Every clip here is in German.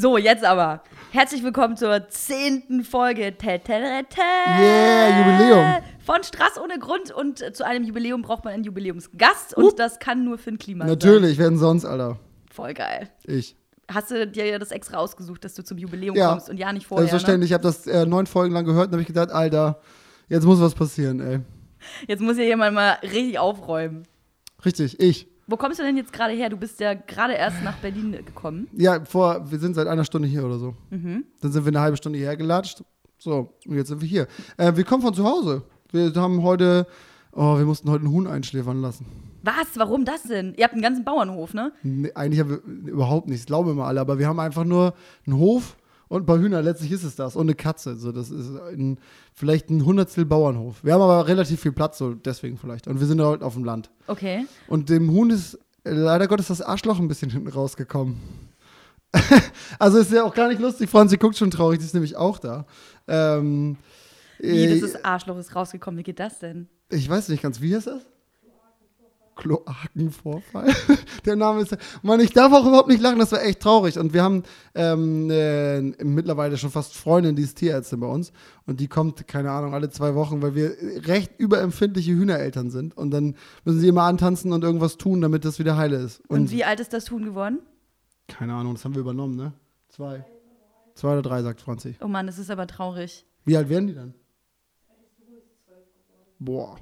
So, jetzt aber. Herzlich willkommen zur zehnten Folge. Yeah, Jubiläum. Von Straß ohne Grund. Und äh, zu einem Jubiläum braucht man einen Jubiläumsgast. Und das kann nur für ein Klima sein. Natürlich, wer denn sonst, Alter? Voll geil. Ich. Hast du dir ja das extra ausgesucht, dass du zum Jubiläum Ja. kommst und ja nicht vorher? Ne? Selbstverständlich, ich habe das äh, neun Folgen lang gehört und habe ich gedacht, Alter, jetzt muss was passieren, ey. Jetzt muss hier jemand mal richtig aufräumen. Richtig, ich. Wo kommst du denn jetzt gerade her? Du bist ja gerade erst nach Berlin gekommen. Ja, vor, wir sind seit einer Stunde hier oder so. Mhm. Dann sind wir eine halbe Stunde hierher gelatscht. So, und jetzt sind wir hier. Äh, wir kommen von zu Hause. Wir haben heute, oh, wir mussten heute einen Huhn einschläfern lassen. Was? Warum das denn? Ihr habt einen ganzen Bauernhof, ne? Nee, eigentlich haben wir überhaupt nichts, glauben wir mal alle, aber wir haben einfach nur einen Hof und ein paar Hühner, letztlich ist es das, und eine Katze. So, das ist ein, vielleicht ein Hundertstel Bauernhof. Wir haben aber relativ viel Platz, so deswegen vielleicht. Und wir sind heute auf dem Land. Okay. Und dem Huhn ist äh, leider Gottes das Arschloch ein bisschen hinten rausgekommen. also ist ja auch gar nicht lustig. Franzi guckt schon traurig, die ist nämlich auch da. Ähm, Wie, äh, das ist Arschloch ist rausgekommen. Wie geht das denn? ich weiß nicht ganz, wie heißt das? Kloakenvorfall. Der Name ist. Mann, ich darf auch überhaupt nicht lachen, das war echt traurig. Und wir haben ähm, äh, mittlerweile schon fast Freundin, die ist Tierärztin bei uns. Und die kommt, keine Ahnung, alle zwei Wochen, weil wir recht überempfindliche Hühnereltern sind. Und dann müssen sie immer antanzen und irgendwas tun, damit das wieder heile ist. Und, wie alt ist das Huhn geworden? Keine Ahnung, das haben wir übernommen, ne? Zwei. Zwei oder drei, sagt Franzi. Oh Mann, das ist aber traurig. Wie alt werden die dann? Boah.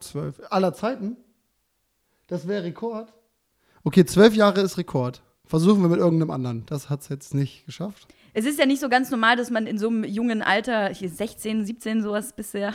Zwölf. Aller Zeiten? Das wäre Rekord. Okay, zwölf Jahre ist Rekord. Versuchen wir mit irgendeinem anderen. Das hat es jetzt nicht geschafft. Es ist ja nicht so ganz normal, dass man in so einem jungen Alter, hier 16, 17, sowas bisher.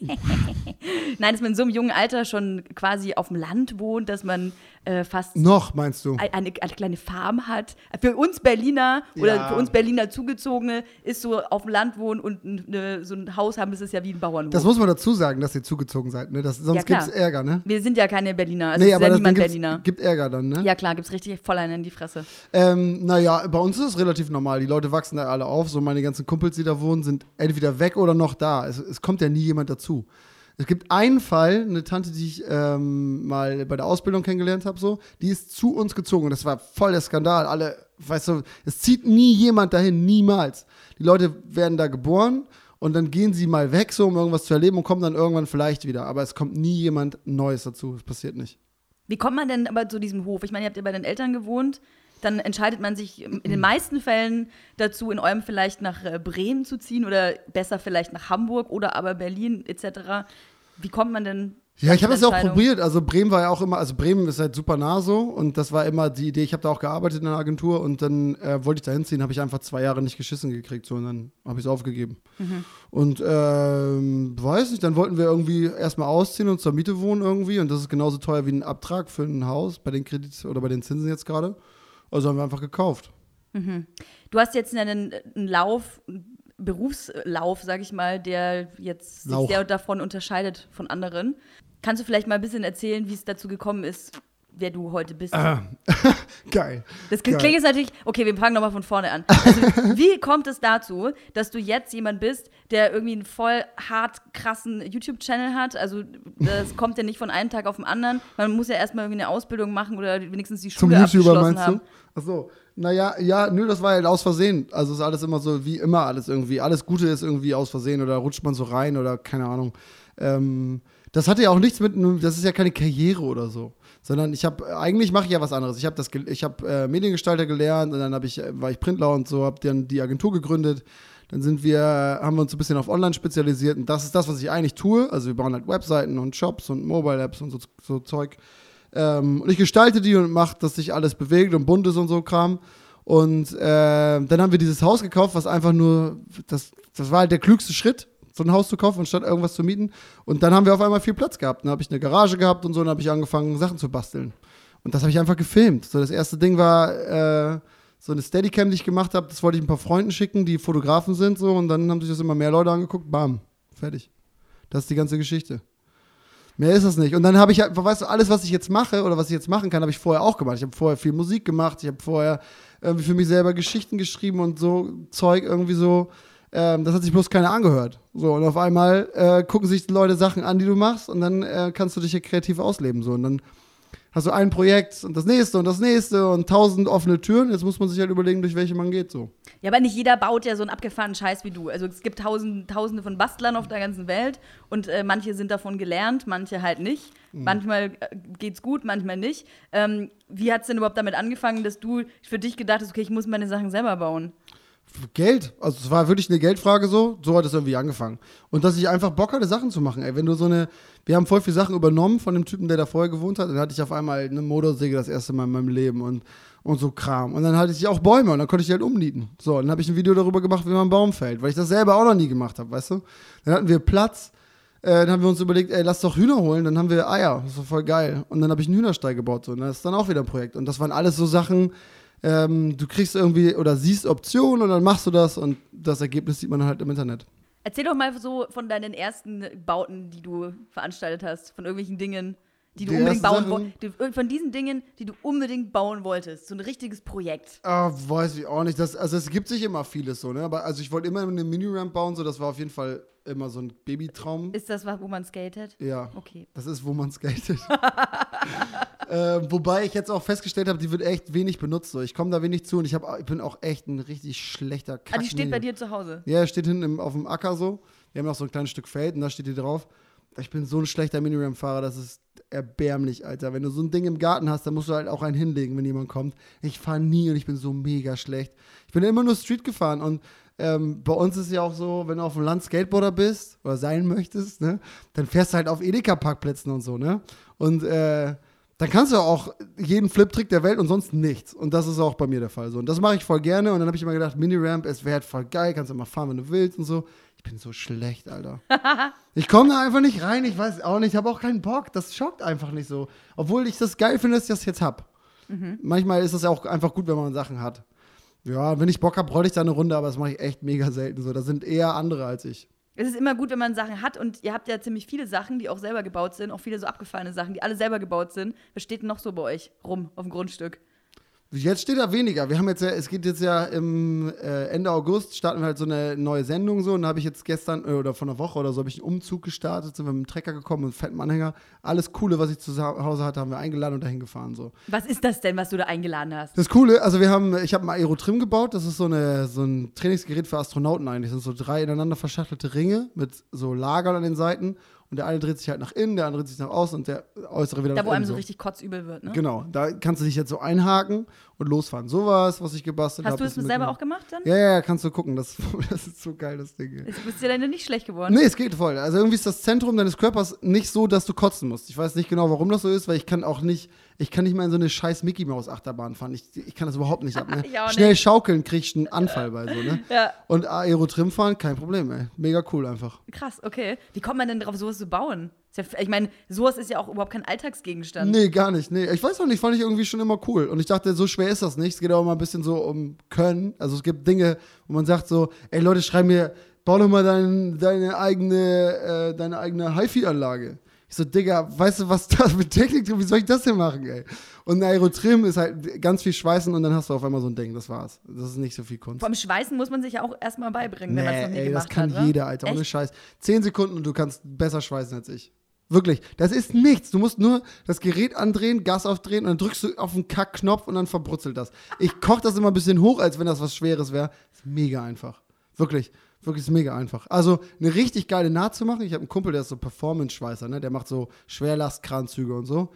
Nein, dass man in so einem jungen Alter schon quasi auf dem Land wohnt, dass man äh, fast Noch, meinst du? eine, eine kleine Farm hat. Für uns Berliner oder Ja. für uns Berliner Zugezogene ist so auf dem Land wohnen und eine, so ein Haus haben, das ist ja wie ein Bauernhof. Das muss man dazu sagen, dass ihr zugezogen seid, ne? Das, sonst Ja, klar. gibt's Ärger, ne? Wir sind ja keine Berliner, also nee, es ist aber ja das niemand Berliner. gibt Ärger dann, ne? Ja klar, gibt's richtig voll einen in die Fresse. Ähm, naja, bei uns ist es relativ normal. Die Leute wachsen da alle auf. So meine ganzen Kumpels, die da wohnen, sind entweder weg oder noch da. Es, es kommt ja nie jemand dazu. Es gibt einen Fall, eine Tante, die ich ähm, mal bei der Ausbildung kennengelernt habe, so, die ist zu uns gezogen. Das war voll der Skandal. Alle, weißt du, es zieht nie jemand dahin, niemals. Die Leute werden da geboren und dann gehen sie mal weg, so um irgendwas zu erleben und kommen dann irgendwann vielleicht wieder. Aber es kommt nie jemand Neues dazu. Das passiert nicht. Wie kommt man denn aber zu diesem Hof? Ich meine, ihr habt ja bei den Eltern gewohnt. Dann entscheidet man sich in den meisten Fällen dazu, in eurem vielleicht nach äh, Bremen zu ziehen oder besser vielleicht nach Hamburg oder aber Berlin etc. Wie kommt man denn? Ja, ich habe das ja auch probiert. Also Bremen war ja auch immer, also Bremen ist halt super nah so und das war immer die Idee. Ich habe da auch gearbeitet in einer Agentur und dann äh, wollte ich da hinziehen, habe ich einfach zwei Jahre nicht geschissen gekriegt so und dann habe ich es aufgegeben. Mhm. Und ähm, weiß nicht, dann wollten wir irgendwie erstmal ausziehen und zur Miete wohnen irgendwie und das ist genauso teuer wie ein Abtrag für ein Haus bei den Kredit oder bei den Zinsen jetzt gerade. Also haben wir einfach gekauft. Du hast jetzt einen, einen Lauf, einen Berufslauf, sag ich mal, der jetzt sich sehr davon unterscheidet von anderen. Kannst du vielleicht mal ein bisschen erzählen, wie es dazu gekommen ist, wer du heute bist? Geil. Das Geil. klingt jetzt natürlich, okay, wir fangen nochmal von vorne an. Also, wie kommt es dazu, dass du jetzt jemand bist, der irgendwie einen voll hart krassen YouTube-Channel hat? Also, das kommt ja nicht von einem Tag auf den anderen. Man muss ja erstmal irgendwie eine Ausbildung machen oder wenigstens die Zum Schule YouTuber abgeschlossen meinst haben. du? Achso. Naja, ja, nö, das war halt aus Versehen. Also ist alles immer so, wie immer alles irgendwie. Alles Gute ist irgendwie aus Versehen oder rutscht man so rein oder keine Ahnung. Ähm, das hatte ja auch nichts mit, das ist ja keine Karriere oder so. Sondern ich habe, eigentlich mache ich ja was anderes. Ich habe das, ich habe äh, Mediengestalter gelernt und dann habe ich, äh, war ich Printler und so, habe dann die Agentur gegründet. Dann sind wir, haben wir uns ein bisschen auf Online spezialisiert und das ist das, was ich eigentlich tue. Also wir bauen halt Webseiten und Shops und Mobile Apps und so, so Zeug. Ähm, und ich gestalte die und mache, dass sich alles bewegt und bunt ist und so Kram. Und äh, dann haben wir dieses Haus gekauft, was einfach nur, das, das war halt der klügste Schritt, so ein Haus zu kaufen, anstatt irgendwas zu mieten. Und dann haben wir auf einmal viel Platz gehabt. Dann habe ich eine Garage gehabt und so, und dann habe ich angefangen, Sachen zu basteln. Und das habe ich einfach gefilmt. So, das erste Ding war äh, so eine Steadicam, die ich gemacht habe. Das wollte ich ein paar Freunden schicken, die Fotografen sind, so. Und dann haben sich das immer mehr Leute angeguckt. Bam, fertig. Das ist die ganze Geschichte. Mehr ist das nicht. Und dann habe ich halt, weißt du, alles, was ich jetzt mache oder was ich jetzt machen kann, habe ich vorher auch gemacht. Ich habe vorher viel Musik gemacht, ich habe vorher irgendwie für mich selber Geschichten geschrieben und so Zeug irgendwie so. Ähm, das hat sich bloß keiner angehört. So, und auf einmal äh, gucken sich die Leute Sachen an, die du machst, und dann äh, kannst du dich hier kreativ ausleben. So, und dann hast du ein Projekt und das nächste und das nächste und tausend offene Türen. Jetzt muss man sich halt überlegen, durch welche man geht. So. Ja, aber nicht jeder baut ja so einen abgefahrenen Scheiß wie du. Also es gibt tausend, tausende von Bastlern auf der ganzen Welt und äh, manche sind davon gelernt, manche halt nicht. Mhm. Manchmal äh, geht's gut, manchmal nicht. Ähm, wie hat es denn überhaupt damit angefangen, dass du für dich gedacht hast, okay, ich muss meine Sachen selber bauen? Geld. Also es war wirklich eine Geldfrage so. So hat es irgendwie angefangen. Und dass ich einfach Bock hatte, Sachen zu machen. Ey, wenn du so eine, wir haben voll viele Sachen übernommen von dem Typen, der da vorher gewohnt hat. Dann hatte ich auf einmal eine Motorsäge das erste Mal in meinem Leben und, und so Kram. Und dann hatte ich auch Bäume und dann konnte ich die halt umnieten. So, dann habe ich ein Video darüber gemacht, wie man einen Baum fällt, weil ich das selber auch noch nie gemacht habe, weißt du? Dann hatten wir Platz. Äh, dann haben wir uns überlegt, ey, lass doch Hühner holen, dann haben wir Eier. Das war voll geil. Und dann habe ich einen Hühnerstall gebaut. So. Und das ist dann auch wieder ein Projekt. Und das waren alles so Sachen, ähm, du kriegst irgendwie oder siehst Optionen und dann machst du das und das Ergebnis sieht man halt im Internet. Erzähl doch mal so von deinen ersten Bauten, die du veranstaltet hast, von irgendwelchen Dingen, die du die unbedingt bauen wolltest. Von diesen Dingen, die du unbedingt bauen wolltest. So ein richtiges Projekt. Ah, weiß ich auch nicht. Das, also es gibt sich immer vieles so, ne? Aber also ich wollte immer eine Mini-Ramp bauen, so das war auf jeden Fall immer so ein Babytraum. Ist das, wo man skatet? Ja. Okay. Das ist, wo man skatet. äh, wobei ich jetzt auch festgestellt habe, die wird echt wenig benutzt. So. Ich komme da wenig zu und ich, hab, ich bin auch echt ein richtig schlechter Kack. Ah, die steht bei dir zu Hause? Ja, steht hinten im, auf dem Acker so. Wir haben noch so ein kleines Stück Feld und da steht die drauf. Ich bin so ein schlechter Miniram-Fahrer, das ist erbärmlich, Alter. Wenn du so ein Ding im Garten hast, dann musst du halt auch einen hinlegen, wenn jemand kommt. Ich fahre nie und ich bin so mega schlecht. Ich bin immer nur Street gefahren und ähm, bei uns ist ja auch so, wenn du auf dem Land Skateboarder bist oder sein möchtest, ne, dann fährst du halt auf Edeka-Parkplätzen und so, ne? Und äh, dann kannst du auch jeden Flip-Trick der Welt und sonst nichts. Und das ist auch bei mir der Fall so. Und das mache ich voll gerne. Und dann habe ich immer gedacht, Mini-Ramp, es wäre halt voll geil, kannst du mal fahren, wenn du willst und so. Ich bin so schlecht, Alter. ich komme da einfach nicht rein, ich weiß auch nicht, ich habe auch keinen Bock. Das schockt einfach nicht so. Obwohl ich das geil finde, dass ich das jetzt habe. Mhm. Manchmal ist es ja auch einfach gut, wenn man Sachen hat. Ja, wenn ich Bock habe, rolle ich da eine Runde, aber das mache ich echt mega selten so. Da sind eher andere als ich. Es ist immer gut, wenn man Sachen hat und ihr habt ja ziemlich viele Sachen, die auch selber gebaut sind, auch viele so abgefallene Sachen, die alle selber gebaut sind. Was steht denn noch so bei euch rum auf dem Grundstück? Jetzt steht da weniger. Wir haben jetzt ja, es geht jetzt ja im äh, Ende August, starten wir halt so eine neue Sendung so. Und da habe ich jetzt gestern äh, oder vor einer Woche oder so habe ich einen Umzug gestartet, sind wir mit dem Trecker gekommen und fetten Anhänger. Alles Coole, was ich zu Hause hatte, haben wir eingeladen und dahin gefahren so. Was ist das denn, was du da eingeladen hast? Das Coole, also wir haben, ich habe ein Aerotrim gebaut. Das ist so, eine, so ein Trainingsgerät für Astronauten eigentlich. Das sind so drei ineinander verschachtelte Ringe mit so Lagern an den Seiten. Und der eine dreht sich halt nach innen, der andere dreht sich nach außen und der äußere wieder da, nach. Da, wo einem so richtig kotzübel wird, ne? Genau, da kannst du dich jetzt so einhaken und losfahren. Sowas, was ich gebastelt habe. Hast hab, du es selber auch gemacht dann? Ja, ja, kannst du gucken. Das, das ist so geil, das Ding. Jetzt bist du ja nicht schlecht geworden. Nee, es geht voll. Also irgendwie ist das Zentrum deines Körpers nicht so, dass du kotzen musst. Ich weiß nicht genau, warum das so ist, weil ich kann auch nicht, ich kann nicht mal in so eine scheiß Mickey Maus Achterbahn fahren. Ich, ich kann das überhaupt nicht ab. Ne? Schnell nicht. schaukeln krieg ich einen Anfall bei so, ne? Ja. Und Aerotrim fahren, kein Problem, ey. Mega cool einfach. Krass, okay. Wie kommt man denn drauf, sowas zu bauen? Ich meine, sowas ist ja auch überhaupt kein Alltagsgegenstand. Nee, gar nicht. Nee, ich weiß auch nicht, fand ich irgendwie schon immer cool. Und ich dachte, so schwer ist das nicht. Es geht auch mal ein bisschen so um Können. Also es gibt Dinge, wo man sagt so, ey Leute, schreib mir, bau doch mal dein, deine eigene, äh, deine eigene HiFi-Anlage. Ich so, Digga, weißt du, was das mit Technik tut? Wie soll ich das denn machen, ey? Und ein Aerotrim ist halt ganz viel Schweißen und dann hast du auf einmal so ein Ding, das war's. Das ist nicht so viel Kunst. Allem Schweißen muss man sich ja auch erstmal beibringen, nee, wenn man es noch nie ey, gemacht das kann hat, jeder, Alter, ohne Scheiß. Zehn Sekunden und du kannst besser schweißen als ich. Wirklich, das ist nichts. Du musst nur das Gerät andrehen, Gas aufdrehen und dann drückst du auf den Kackknopf und dann verbrutzelt das. Ich koche das immer ein bisschen hoch, als wenn das was Schweres wäre. Ist mega einfach. Wirklich, wirklich ist mega einfach. Also eine richtig geile Naht zu machen. Ich habe einen Kumpel, der ist so Performance-Schweißer, ne? Der macht so Schwerlastkranzüge und so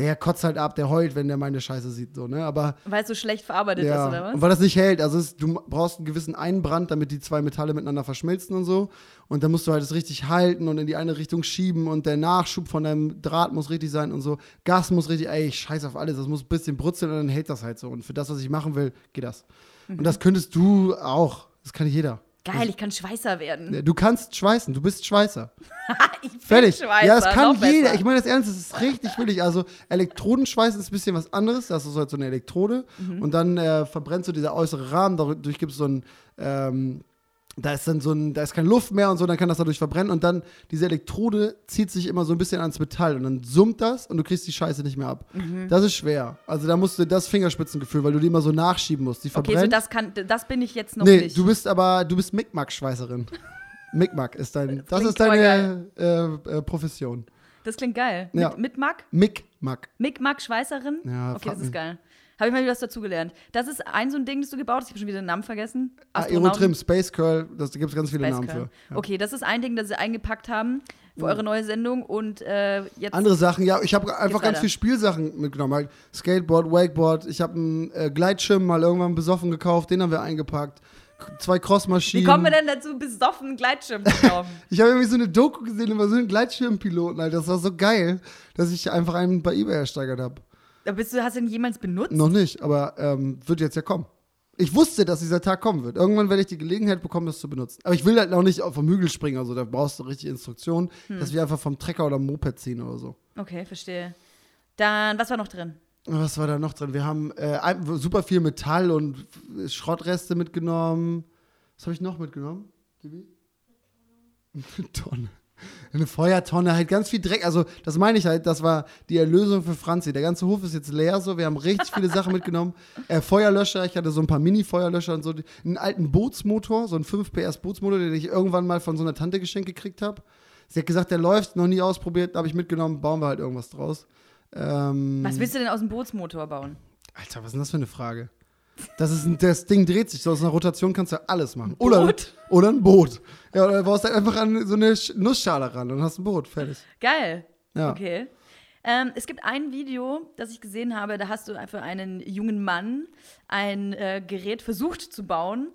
der kotzt halt ab, der heult, wenn der meine Scheiße sieht, so, ne? Aber. Weil es so schlecht verarbeitet ja, ist, oder was? Und weil das nicht hält. Also es, du brauchst einen gewissen Einbrand, damit die zwei Metalle miteinander verschmilzen und so. Und dann musst du halt es richtig halten und in die eine Richtung schieben und der Nachschub von deinem Draht muss richtig sein und so. Gas muss richtig, ey, ich scheiß auf alles, das muss ein bisschen brutzeln und dann hält das halt so. Und für das, was ich machen will, geht das. Mhm. Und das könntest du auch. Das kann jeder. Geil, ich kann Schweißer werden. Du kannst schweißen, du bist Schweißer. ich bin Fertig. Schweißer. Ja, das kann jeder. Besser. Ich meine das ernst, das ist richtig willig. Also Elektrodenschweißen ist ein bisschen was anderes. Das ist halt so eine Elektrode. Mhm. Und dann äh, verbrennst du dieser äußere Rahmen, dadurch gibt es so ein, ähm, da ist dann so ein, da ist keine Luft mehr und so, dann kann das dadurch verbrennen und dann diese Elektrode zieht sich immer so ein bisschen ans Metall und dann summt das und du kriegst die Scheiße nicht mehr ab. Mhm. Das ist schwer. Also da musst du das Fingerspitzengefühl, weil du die immer so nachschieben musst. Die Okay, verbrennt. so das kann, das bin ich jetzt noch nee, nicht. du bist aber, du bist Mickmack-Schweißerin. Mickmack ist dein, das, klingt ist deine äh, äh, Profession. das klingt geil. Ja. Mit, mit Mack? Mickmack. Mick Mack Schweißerin? Ja, okay, das ist mich. geil. Habe ich mal wieder was dazugelernt. Das ist ein so ein Ding, das du gebaut hast. Ich habe schon wieder den Namen vergessen. Ah, Aerotrim, Space Curl, das, da gibt es ganz viele Space Namen Curl. für. Ja. Okay, das ist ein Ding, das sie eingepackt haben für eure neue Sendung und äh, jetzt. Andere Sachen, ja, ich habe einfach ganz weiter? viel Spielsachen mitgenommen. Halt Skateboard, Wakeboard, ich habe einen äh, Gleitschirm mal irgendwann besoffen gekauft, den haben wir eingepackt. K- Zwei Wie Crossmaschinen. kommen wir denn dazu, besoffen einen Gleitschirm zu kaufen? Ich habe irgendwie so eine Doku gesehen über so einen Gleitschirmpiloten, Alter. Das war so geil, dass ich einfach einen bei eBay ersteigert habe. Aber bist du, hast du den jemals benutzt? Noch nicht, aber ähm, wird jetzt ja kommen. Ich wusste, dass dieser Tag kommen wird. Irgendwann werde ich die Gelegenheit bekommen, das zu benutzen. Aber ich will halt noch nicht vom Hügel springen, also da brauchst du richtig Instruktionen, Hm. dass wir einfach vom Trecker oder Moped ziehen oder so. Okay, verstehe. Dann, was war noch drin? Was war da noch drin? Wir haben äh, super viel Metall und Schrottreste mitgenommen. Was habe ich noch mitgenommen? Gibi? Eine Tonne. Eine Feuertonne, halt ganz viel Dreck. Also, das meine ich halt, das war die Erlösung für Franzi. Der ganze Hof ist jetzt leer, so. Wir haben richtig viele Sachen mitgenommen. Äh, Feuerlöscher, ich hatte so ein paar Mini-Feuerlöscher und so. Einen alten Bootsmotor, so einen 5 PS Bootsmotor, den ich irgendwann mal von so einer Tante geschenkt gekriegt habe. Sie hat gesagt, der läuft, noch nie ausprobiert, habe ich mitgenommen, bauen wir halt irgendwas draus. Ähm, Was willst du denn aus dem Bootsmotor bauen? Alter, was ist denn das für eine Frage? Das, ist ein, das Ding dreht sich, so aus einer Rotation kannst du alles machen. Oder, Boot? oder ein Boot. Ja, oder du baust halt einfach an so eine Sch- Nussschale ran und hast ein Boot, fertig. Geil. Ja. Okay. Ähm, es gibt ein Video, das ich gesehen habe, da hast du für einen jungen Mann ein äh, Gerät versucht zu bauen,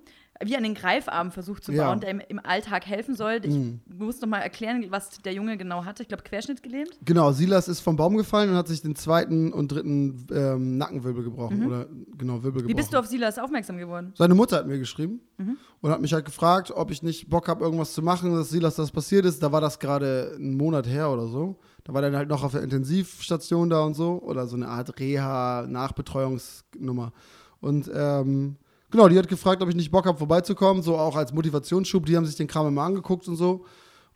wie einen Greifarm versucht zu Ja. bauen, der ihm im Alltag helfen soll. Ich muss noch mal erklären, was der Junge genau hatte. Ich glaube, Querschnitt gelähmt. Genau, Silas ist vom Baum gefallen und hat sich den zweiten und dritten ähm, Nackenwirbel gebrochen. Oder genau, Wirbel gebrochen. Mhm. Wie bist du auf Silas aufmerksam geworden? Seine Mutter hat mir geschrieben Mhm. und hat mich halt gefragt, ob ich nicht Bock habe, irgendwas zu machen, dass Silas das passiert ist. Da war das gerade einen Monat her oder so. Da war der halt noch auf der Intensivstation da und so. Oder so eine Art Reha-Nachbetreuungsnummer. Und ähm, genau, die hat gefragt, ob ich nicht Bock habe, vorbeizukommen, so auch als Motivationsschub. Die haben sich den Kram immer angeguckt und so.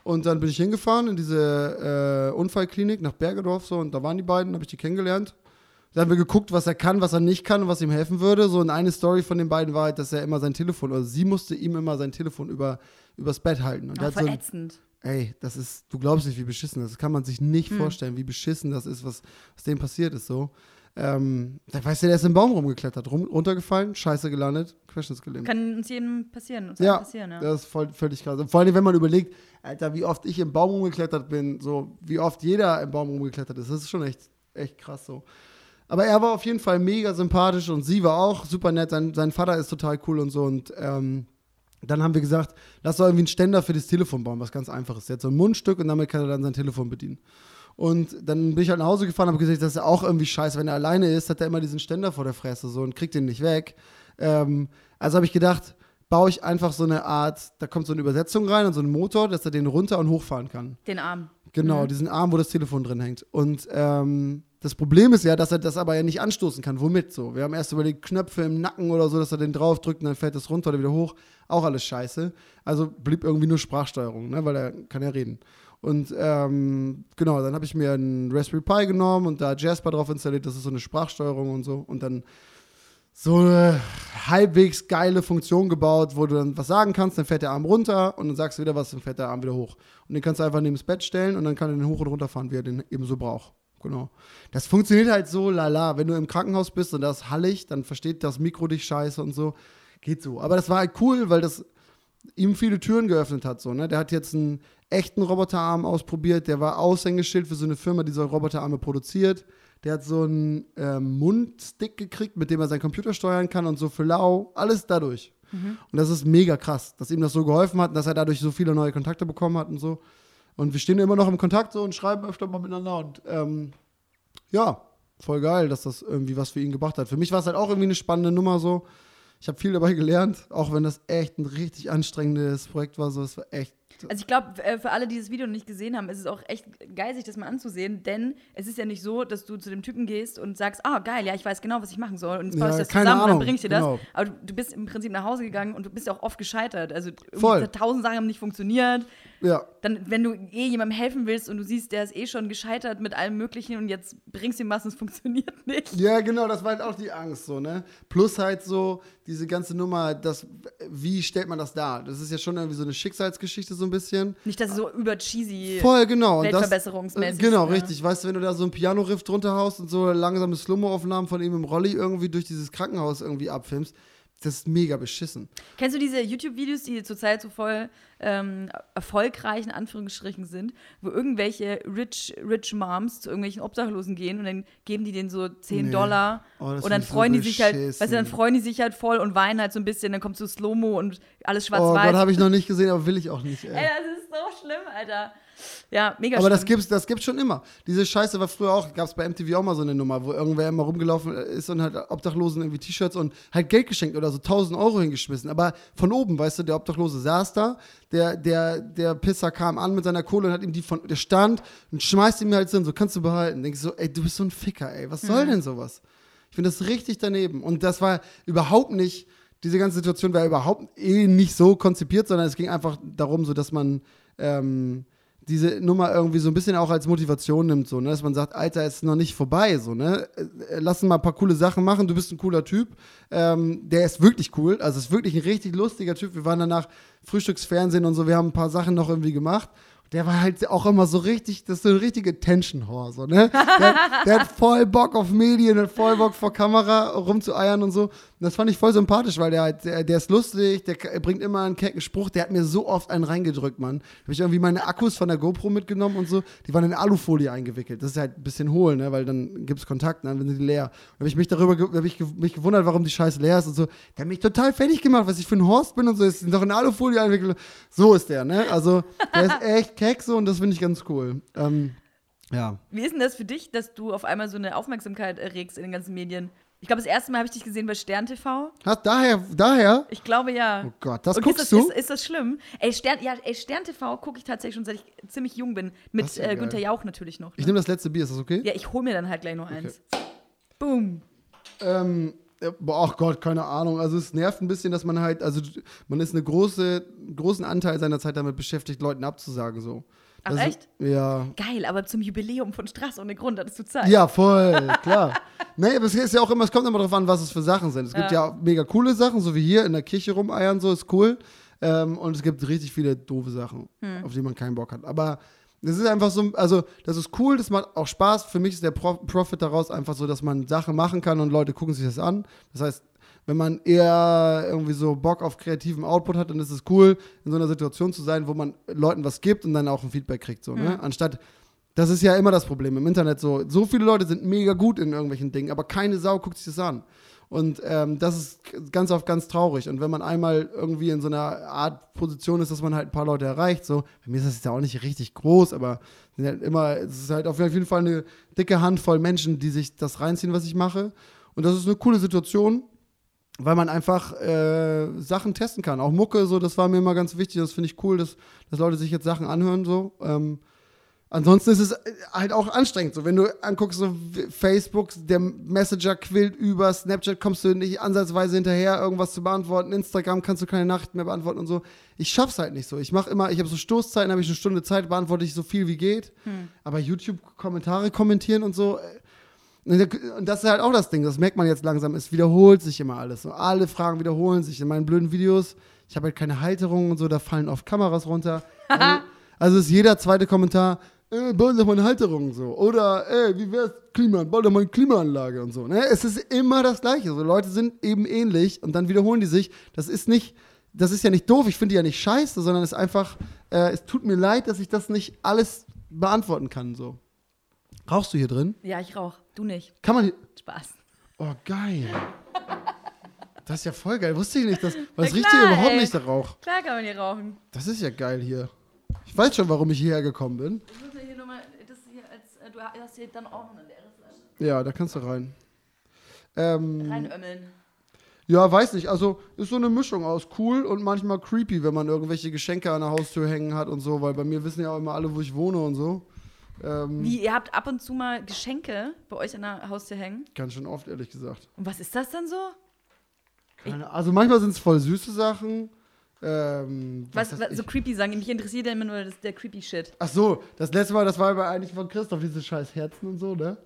Und dann bin ich hingefahren in diese äh, Unfallklinik nach Bergedorf so und da waren die beiden, habe ich die kennengelernt. Da haben wir geguckt, was er kann, was er nicht kann und was ihm helfen würde. So, und eine Story von den beiden war halt, dass er immer sein Telefon, oder sie musste ihm immer sein Telefon über, übers Bett halten. Und Oh, hat so ein, ey, das ist, du glaubst nicht, wie beschissen das ist. Das kann man sich nicht Hm. vorstellen, wie beschissen das ist, was, was dem passiert ist. So. Ähm, da weißt du, der ist im Baum rumgeklettert, rum, runtergefallen, scheiße gelandet, querschnittsgelähmt. Kann uns jedem passieren. Uns Ja, passieren, ja. Das ist voll, völlig krass. Und vor allem, wenn man überlegt, Alter, wie oft ich im Baum rumgeklettert bin, so wie oft jeder im Baum rumgeklettert ist, das ist schon echt, echt krass so. Aber er war auf jeden Fall mega sympathisch und sie war auch super nett. Sein, sein Vater ist total cool und so. Und ähm, dann haben wir gesagt, lass doch irgendwie einen Ständer für das Telefon bauen, was ganz einfaches. Der hat so ein Mundstück und damit kann er dann sein Telefon bedienen. Und dann bin ich halt nach Hause gefahren und habe gesagt, das ist ja auch irgendwie scheiße. Wenn er alleine ist, hat er immer diesen Ständer vor der Fresse so und kriegt den nicht weg. Ähm, also habe ich gedacht, baue ich einfach so eine Art, da kommt so eine Übersetzung rein und so ein Motor, dass er den runter und hochfahren kann. Den Arm. Genau, diesen Arm, wo das Telefon drin hängt. Und ähm, das Problem ist ja, dass er das aber ja nicht anstoßen kann. Womit so? Wir haben erst überlegt, Knöpfe im Nacken oder so, dass er den draufdrückt und dann fällt das runter oder wieder hoch. Auch alles scheiße. Also blieb irgendwie nur Sprachsteuerung, ne? weil er kann ja reden. Und ähm, genau, dann habe ich mir einen Raspberry Pi genommen und da Jasper drauf installiert. Das ist so eine Sprachsteuerung und so. Und dann so eine halbwegs geile Funktion gebaut, wo du dann was sagen kannst, dann fährt der Arm runter und dann sagst du wieder was, dann fährt der Arm wieder hoch. Und den kannst du einfach neben das Bett stellen und dann kann er den hoch und runter fahren, wie er den eben so braucht. Genau. Das funktioniert halt so lala. Wenn du im Krankenhaus bist und da ist hallig, dann versteht das Mikro dich scheiße und so. Geht so. Aber das war halt cool, weil das ihm viele Türen geöffnet hat. So, ne? Der hat jetzt einen echten Roboterarm ausprobiert. Der war Aushängeschild für so eine Firma, die so Roboterarme produziert. Der hat so einen ähm, Mundstick gekriegt, mit dem er seinen Computer steuern kann und so für lau. Alles dadurch. Und das ist mega krass, dass ihm das so geholfen hat und dass er dadurch so viele neue Kontakte bekommen hat und so. Und wir stehen immer noch im Kontakt so und schreiben öfter mal miteinander. Und ähm, ja, voll geil, dass das irgendwie was für ihn gebracht hat. Für mich war es halt auch irgendwie eine spannende Nummer so. Ich habe viel dabei gelernt, auch wenn das echt ein richtig anstrengendes Projekt war. So, es war echt Also ich glaube, äh, für alle, die das Video noch nicht gesehen haben, ist es auch echt geil, sich das mal anzusehen, denn es ist ja nicht so, dass du zu dem Typen gehst und sagst, ah, geil, ja, ich weiß genau, was ich machen soll und jetzt baue Ja, ich das zusammen und Ahnung, dann bringe ich dir das. genau. Aber du, bist im Prinzip nach Hause gegangen und du bist auch oft gescheitert. Also tausend Sachen haben nicht funktioniert. Ja, Dann, wenn du eh jemandem helfen willst und du siehst, der ist eh schon gescheitert mit allem Möglichen und jetzt bringst du ihm was und es funktioniert nicht. Ja, genau, das war halt auch die Angst so, ne? Plus halt so diese ganze Nummer, das, wie stellt man das dar? Das ist ja schon irgendwie so eine Schicksalsgeschichte so ein bisschen. Nicht, dass es so über cheesy. Voll, genau. Und das- Weltverbesserungsmäßig, äh, Genau, ja. richtig. Weißt du, wenn du da so ein Piano-Riff drunter haust und so langsame Slow-Mo-Aufnahmen von ihm im Rolli irgendwie durch dieses Krankenhaus irgendwie abfilmst, das ist mega beschissen. Kennst du diese YouTube-Videos, die zurzeit so voll ähm, erfolgreich in Anführungsstrichen sind, wo irgendwelche rich, rich Moms zu irgendwelchen Obdachlosen gehen und dann geben die denen so 10 Nee. Dollar Oh, und dann ich so freuen die sich halt, weißt du, dann freuen die sich halt voll und weinen halt so ein bisschen, dann kommt so Slow-Mo und alles Oh schwarz-weiß. Gott, habe ich noch nicht gesehen, aber will ich auch nicht. Ey. Ey, das ist so schlimm, Alter. Ja, mega Aber das gibt's, das gibt's schon immer. Diese Scheiße war früher auch, gab's bei MTV auch mal so eine Nummer, wo irgendwer immer rumgelaufen ist und halt Obdachlosen irgendwie T-Shirts und halt Geld geschenkt oder so 1000 Euro hingeschmissen. Aber von oben, weißt du, der Obdachlose saß da, der, der, der Pisser kam an mit seiner Kohle und hat ihm die von, der stand und schmeißt ihm halt so, so kannst du behalten. Denkst so, ey, du bist so ein Ficker, ey, was soll denn sowas? Ich finde das richtig daneben. Und das war überhaupt nicht, diese ganze Situation war überhaupt eh nicht so konzipiert, sondern es ging einfach darum, so dass man ähm, diese Nummer irgendwie so ein bisschen auch als Motivation nimmt, so, ne? dass man sagt, Alter, es ist noch nicht vorbei, so, ne? Äh, Lass uns mal ein paar coole Sachen machen, du bist ein cooler Typ. Ähm, der ist wirklich cool, also ist wirklich ein richtig lustiger Typ. Wir waren danach Frühstücksfernsehen und so, wir haben ein paar Sachen noch irgendwie gemacht. Der war halt auch immer so richtig, das ist so eine richtige Tension-Whore, so, ne? Der, der hat voll Bock auf Medien, hat voll Bock vor Kamera rumzueiern und so. Und das fand ich voll sympathisch, weil der halt, der, der ist lustig, der bringt immer einen kecken Spruch, der hat mir so oft einen reingedrückt, Mann. Habe ich irgendwie meine Akkus von der GoPro mitgenommen und so, die waren in Alufolie eingewickelt. Das ist halt ein bisschen hohl, ne? Weil dann gibt's Kontakt, ne? dann sind die leer. Da habe ich mich darüber ge- hab ich mich gewundert, warum die Scheiße leer ist und so. Der hat mich total fertig gemacht, was ich für ein Horst bin und so. Ist doch in Alufolie eingewickelt. So ist der, ne? Also, der ist echt keck so und das finde ich ganz cool. Ähm, ja. Wie ist denn das für dich, dass du auf einmal so eine Aufmerksamkeit erregst in den ganzen Medien? Ich glaube, das erste Mal habe ich dich gesehen bei Stern TV. Hast daher, daher? Ich glaube ja. Oh Gott, das Und guckst ist das, du? Ist, ist das schlimm? Ey, Stern, ja, ey, Stern TV gucke ich tatsächlich schon seit ich ziemlich jung bin. Mit ja äh. Günther Jauch natürlich noch. Ich Ne? nehme das letzte Bier, ist das okay? Ja, ich hole mir dann halt gleich noch eins. Boom. Ähm, ach Gott, keine Ahnung. Also es nervt ein bisschen, dass man halt, also man ist eine große, großen Anteil seiner Zeit damit beschäftigt, Leuten abzusagen so. Ach, Das ist- echt? Ja. Geil, aber zum Jubiläum von Straß ohne Grund hattest du Zeit. Ja, voll, klar. nee, aber es ist ja auch immer, es kommt immer darauf an, was es für Sachen sind. Es gibt Ja. ja, mega coole Sachen, so wie hier in der Kirche rumeiern, so ist cool. Ähm, und es gibt richtig viele doofe Sachen, Hm. auf die man keinen Bock hat. Aber das ist einfach so, also das ist cool, das macht auch Spaß. Für mich ist der Pro Profit daraus einfach so, dass man Sachen machen kann und Leute gucken sich das an. Das heißt, wenn man eher irgendwie so Bock auf kreativen Output hat, dann ist es cool, in so einer Situation zu sein, wo man Leuten was gibt und dann auch ein Feedback kriegt. So, ne? Anstatt, das ist ja immer das Problem im Internet so. So viele Leute sind mega gut in irgendwelchen Dingen, aber keine Sau guckt sich das an. Und ähm, das ist ganz oft ganz traurig. Und wenn man einmal irgendwie in so einer Art Position ist, dass man halt ein paar Leute erreicht, so, bei mir ist das jetzt ja auch nicht richtig groß, aber halt immer, es ist halt auf jeden Fall eine dicke Handvoll Menschen, die sich das reinziehen, was ich mache. Und das ist eine coole Situation, weil man einfach äh, Sachen testen kann. Auch Mucke, so, das war mir immer ganz wichtig. Das finde ich cool, dass, dass Leute sich jetzt Sachen anhören, so. Ähm, Ansonsten ist es halt auch anstrengend. So, wenn du anguckst, so Facebook, der Messenger quillt über, Snapchat kommst du nicht ansatzweise hinterher, irgendwas zu beantworten, Instagram kannst du keine Nachrichten mehr beantworten und so. Ich schaff's halt nicht so. Ich mache immer, ich habe so Stoßzeiten, habe ich eine Stunde Zeit, beantworte ich so viel wie geht. Aber YouTube-Kommentare kommentieren und so. äh, Und das ist halt auch das Ding, das merkt man jetzt langsam, es wiederholt sich immer alles. So, alle Fragen wiederholen sich in meinen blöden Videos. Ich habe halt keine Halterung und so, da fallen oft Kameras runter. Also, also ist jeder zweite Kommentar, äh, bau doch mal eine Halterung so. Oder, ey, wie wär's, Klima, bau doch mal eine Klimaanlage und so. Ne? Es ist immer das Gleiche. So, Leute sind eben ähnlich und dann wiederholen die sich. Das ist nicht, das ist ja nicht doof, ich finde die ja nicht scheiße, sondern es ist einfach, äh, es tut mir leid, dass ich das nicht alles beantworten kann. So. Rauchst du hier drin? Ja, ich rauch. Du nicht. Kann man hier. Spaß. Oh, geil. Das ist ja voll geil. Wusste ich nicht, dass, weil es riecht hier überhaupt ey. nicht der Rauch. Klar kann man hier rauchen. Das ist ja geil hier. Ich weiß schon, warum ich hierher gekommen bin. Ich muss mir hier nochmal, das hier als, äh, du hast hier dann auch noch eine leere Flasche. Ja, da kannst du rein. Ähm, Reinömmeln. Ja, weiß nicht. Also ist so eine Mischung aus cool und manchmal creepy, wenn man irgendwelche Geschenke an der Haustür hängen hat und so, weil bei mir wissen ja auch immer alle, wo ich wohne und so. Ähm, Wie, ihr habt ab und zu mal Geschenke bei euch an der Haustür hängen? Ganz schön oft, ehrlich gesagt. Und was ist das dann so? Keine, also manchmal sind es voll süße Sachen. Ähm, Was, weiß was so creepy sagen? Mich interessiert ja immer nur das, der creepy Shit. Ach so, das letzte Mal, das war aber eigentlich von Christoph, diese scheiß Herzen und so, ne?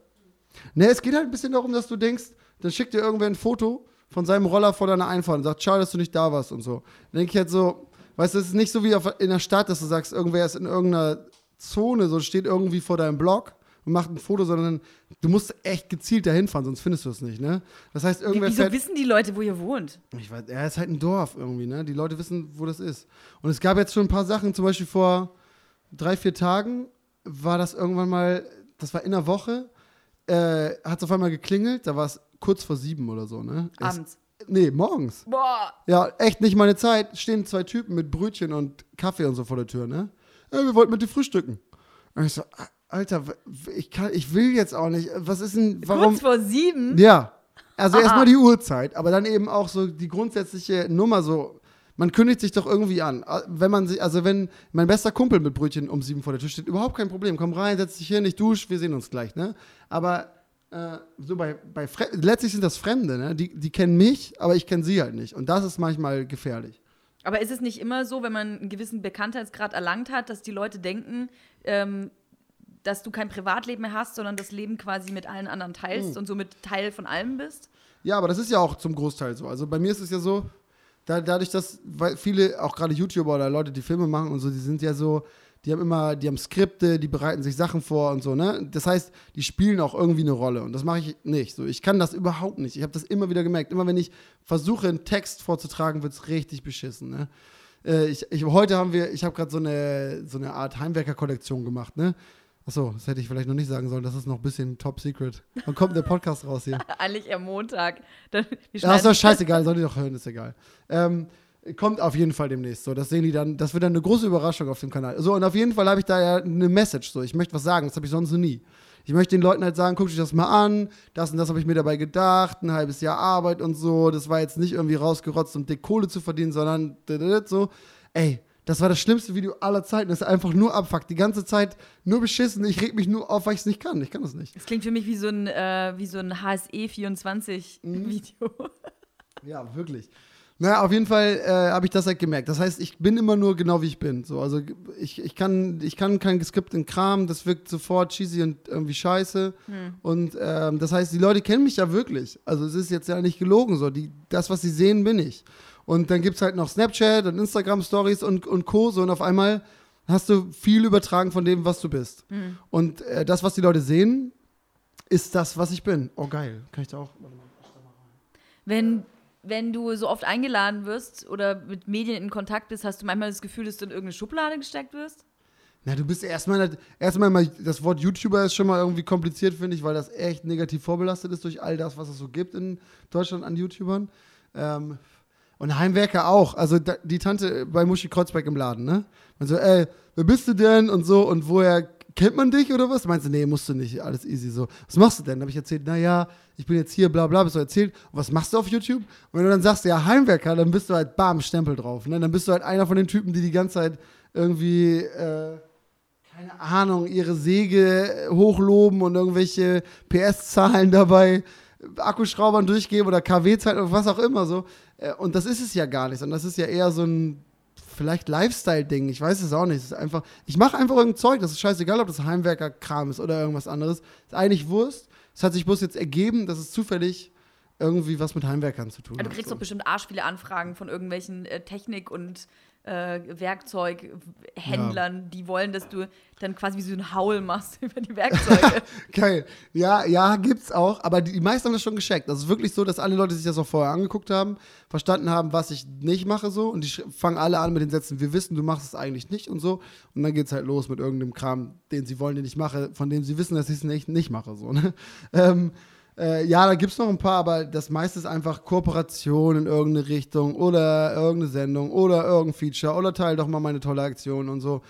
Ne, es geht halt ein bisschen darum, dass du denkst, dann schickt dir irgendwer ein Foto von seinem Roller vor deiner Einfahrt und sagt, schade, dass du nicht da warst und so. Dann denke ich halt so, weißt du, es ist nicht so wie auf, in der Stadt, dass du sagst, irgendwer ist in irgendeiner Zone, so steht irgendwie vor deinem Block und macht ein Foto, sondern du musst echt gezielt dahin fahren, sonst findest du es nicht, ne? Das heißt, irgendwer wieso fährt, wissen die Leute, wo ihr wohnt? ich weiß, er ist halt ein Dorf irgendwie, ne? Die Leute wissen, wo das ist. Und es gab jetzt schon ein paar Sachen, zum Beispiel vor drei, vier Tagen war das irgendwann mal, das war in der Woche, äh, hat es auf einmal geklingelt, da war es kurz vor sieben oder so, ne? Es- Abends. Nee, morgens. Boah. Ja, echt nicht meine Zeit. Stehen zwei Typen mit Brötchen und Kaffee und so vor der Tür, ne? Ja, wir wollten mit dir frühstücken. Und ich so, "Ah, Alter, ich, kann, ich will jetzt auch nicht. Was ist denn, warum? Kurz vor sieben? Ja. Also erstmal die Uhrzeit, aber dann eben auch so die grundsätzliche Nummer so. Man kündigt sich doch irgendwie an. Wenn man sich, also wenn mein bester Kumpel mit Brötchen um sieben vor der Tür steht, überhaupt kein Problem. Komm rein, setz dich hin, ich dusche, wir sehen uns gleich, ne? Aber äh, so bei, bei Fre letztlich sind das Fremde, ne? Die, die kennen mich, aber ich kenne sie halt nicht. Und das ist manchmal gefährlich. Aber ist es nicht immer so, wenn man einen gewissen Bekanntheitsgrad erlangt hat, dass die Leute denken, ähm, dass du kein Privatleben mehr hast, sondern das Leben quasi mit allen anderen teilst und somit Teil von allem bist? Ja, aber das ist ja auch zum Großteil so. Also bei mir ist es ja so, da, dadurch, dass weil viele, auch gerade YouTuber oder Leute, die Filme machen und so, die sind ja so, die haben immer, die haben Skripte, die bereiten sich Sachen vor und so, ne? Das heißt, die spielen auch irgendwie eine Rolle und das mache ich nicht. So, ich kann das überhaupt nicht. Ich habe das immer wieder gemerkt. Immer wenn ich versuche, einen Text vorzutragen, wird es richtig beschissen, ne? Äh, ich, ich, heute haben wir, ich habe gerade so eine, so eine Art Heimwerker-Kollektion gemacht, ne? Achso, das hätte ich vielleicht noch nicht sagen sollen. Das ist noch ein bisschen top secret. Wann kommt der Podcast raus hier? Eigentlich am Montag. Dann, Ja, ist doch scheißegal, soll die doch hören, ist egal. Ähm, kommt auf jeden Fall demnächst. So, das sehen die dann, das wird dann eine große Überraschung auf dem Kanal. So, und auf jeden Fall habe ich da ja eine Message. So, ich möchte was sagen, das habe ich sonst noch nie. Ich möchte den Leuten halt sagen, guck dich das mal an, das und das habe ich mir dabei gedacht, ein halbes Jahr Arbeit und so. Das war jetzt nicht irgendwie rausgerotzt, um dick Kohle zu verdienen, sondern so. Ey, das war das schlimmste Video aller Zeiten. Das ist einfach nur Abfuck. Die ganze Zeit nur beschissen. Ich reg mich nur auf, weil ich es nicht kann. Ich kann das nicht. Das klingt für mich wie so ein, äh, wie so ein Mhm. HSE24-Video. Ja, wirklich. Naja, auf jeden Fall äh, habe ich das halt gemerkt. Das heißt, ich bin immer nur genau wie ich bin. So, also ich, ich, kann, ich kann kein geskripteten Kram, das wirkt sofort cheesy und irgendwie scheiße. Und ähm, das heißt, die Leute kennen mich ja wirklich. Also es ist jetzt ja nicht gelogen so. Die, das, was sie sehen, bin ich. Und dann gibt es halt noch Snapchat und Instagram-Stories und, und Co. So, und auf einmal hast du viel übertragen von dem, was du bist. Und äh, das, was die Leute sehen, ist das, was ich bin. Oh, geil. Kann ich da auch. Wenn, wenn du so oft eingeladen wirst oder mit Medien in Kontakt bist, hast du manchmal das Gefühl, dass du in irgendeine Schublade gesteckt wirst? Na, du bist erstmal, erstmal mal, das Wort YouTuber ist schon mal irgendwie kompliziert, finde ich, weil das echt negativ vorbelastet ist durch all das, was es so gibt in Deutschland an YouTubern. Ähm, und Heimwerker auch. Also da, die Tante bei Muschi Kreuzberg im Laden, ne? Man so, ey, wer bist du denn? Und so, und woher kennt man dich oder was? Meinst du, nee, musst du nicht, alles easy so. Was machst du denn? Habe ich erzählt, naja, ich bin jetzt hier, bla bla, bist du erzählt. Und was machst du auf YouTube? Und wenn du dann sagst, ja, Heimwerker, dann bist du halt bam, Stempel drauf. Ne? Dann bist du halt einer von den Typen, die die ganze Zeit irgendwie, äh, keine Ahnung, ihre Säge hochloben und irgendwelche PS-Zahlen dabei Akkuschraubern durchgeben oder KW-Zahlen oder was auch immer so. Äh, Und das ist es ja gar nicht, sondern das ist ja eher so ein vielleicht Lifestyle-Ding. Ich weiß es auch nicht. Es ist einfach, ich mache einfach irgendein Zeug. Das ist scheißegal, ob das Heimwerker-Kram ist oder irgendwas anderes. Ist eigentlich Wurst. Es hat sich bloß jetzt ergeben, dass es zufällig irgendwie was mit Heimwerkern zu tun Ja, hat. du kriegst so. doch bestimmt arsch viele Anfragen von irgendwelchen äh, Technik- und äh, Werkzeughändlern, die wollen, dass du dann quasi wie so ein Haul machst über die Werkzeuge. Geil. Ja, ja, gibt's auch. Aber die, die meisten haben das schon gescheckt. Das ist wirklich so, dass alle Leute sich das auch vorher angeguckt haben, verstanden haben, was ich nicht mache so. Und die fangen alle an mit den Sätzen, wir wissen, du machst es eigentlich nicht und so. Und dann geht's halt los mit irgendeinem Kram, den sie wollen, den ich mache, von dem sie wissen, dass ich es nicht, nicht mache. So, ne? ähm, äh, ja, da gibt's noch ein paar, aber das meiste ist einfach Kooperation in irgendeine Richtung oder irgendeine Sendung oder irgendein Feature oder teil doch mal meine tolle Aktion und so.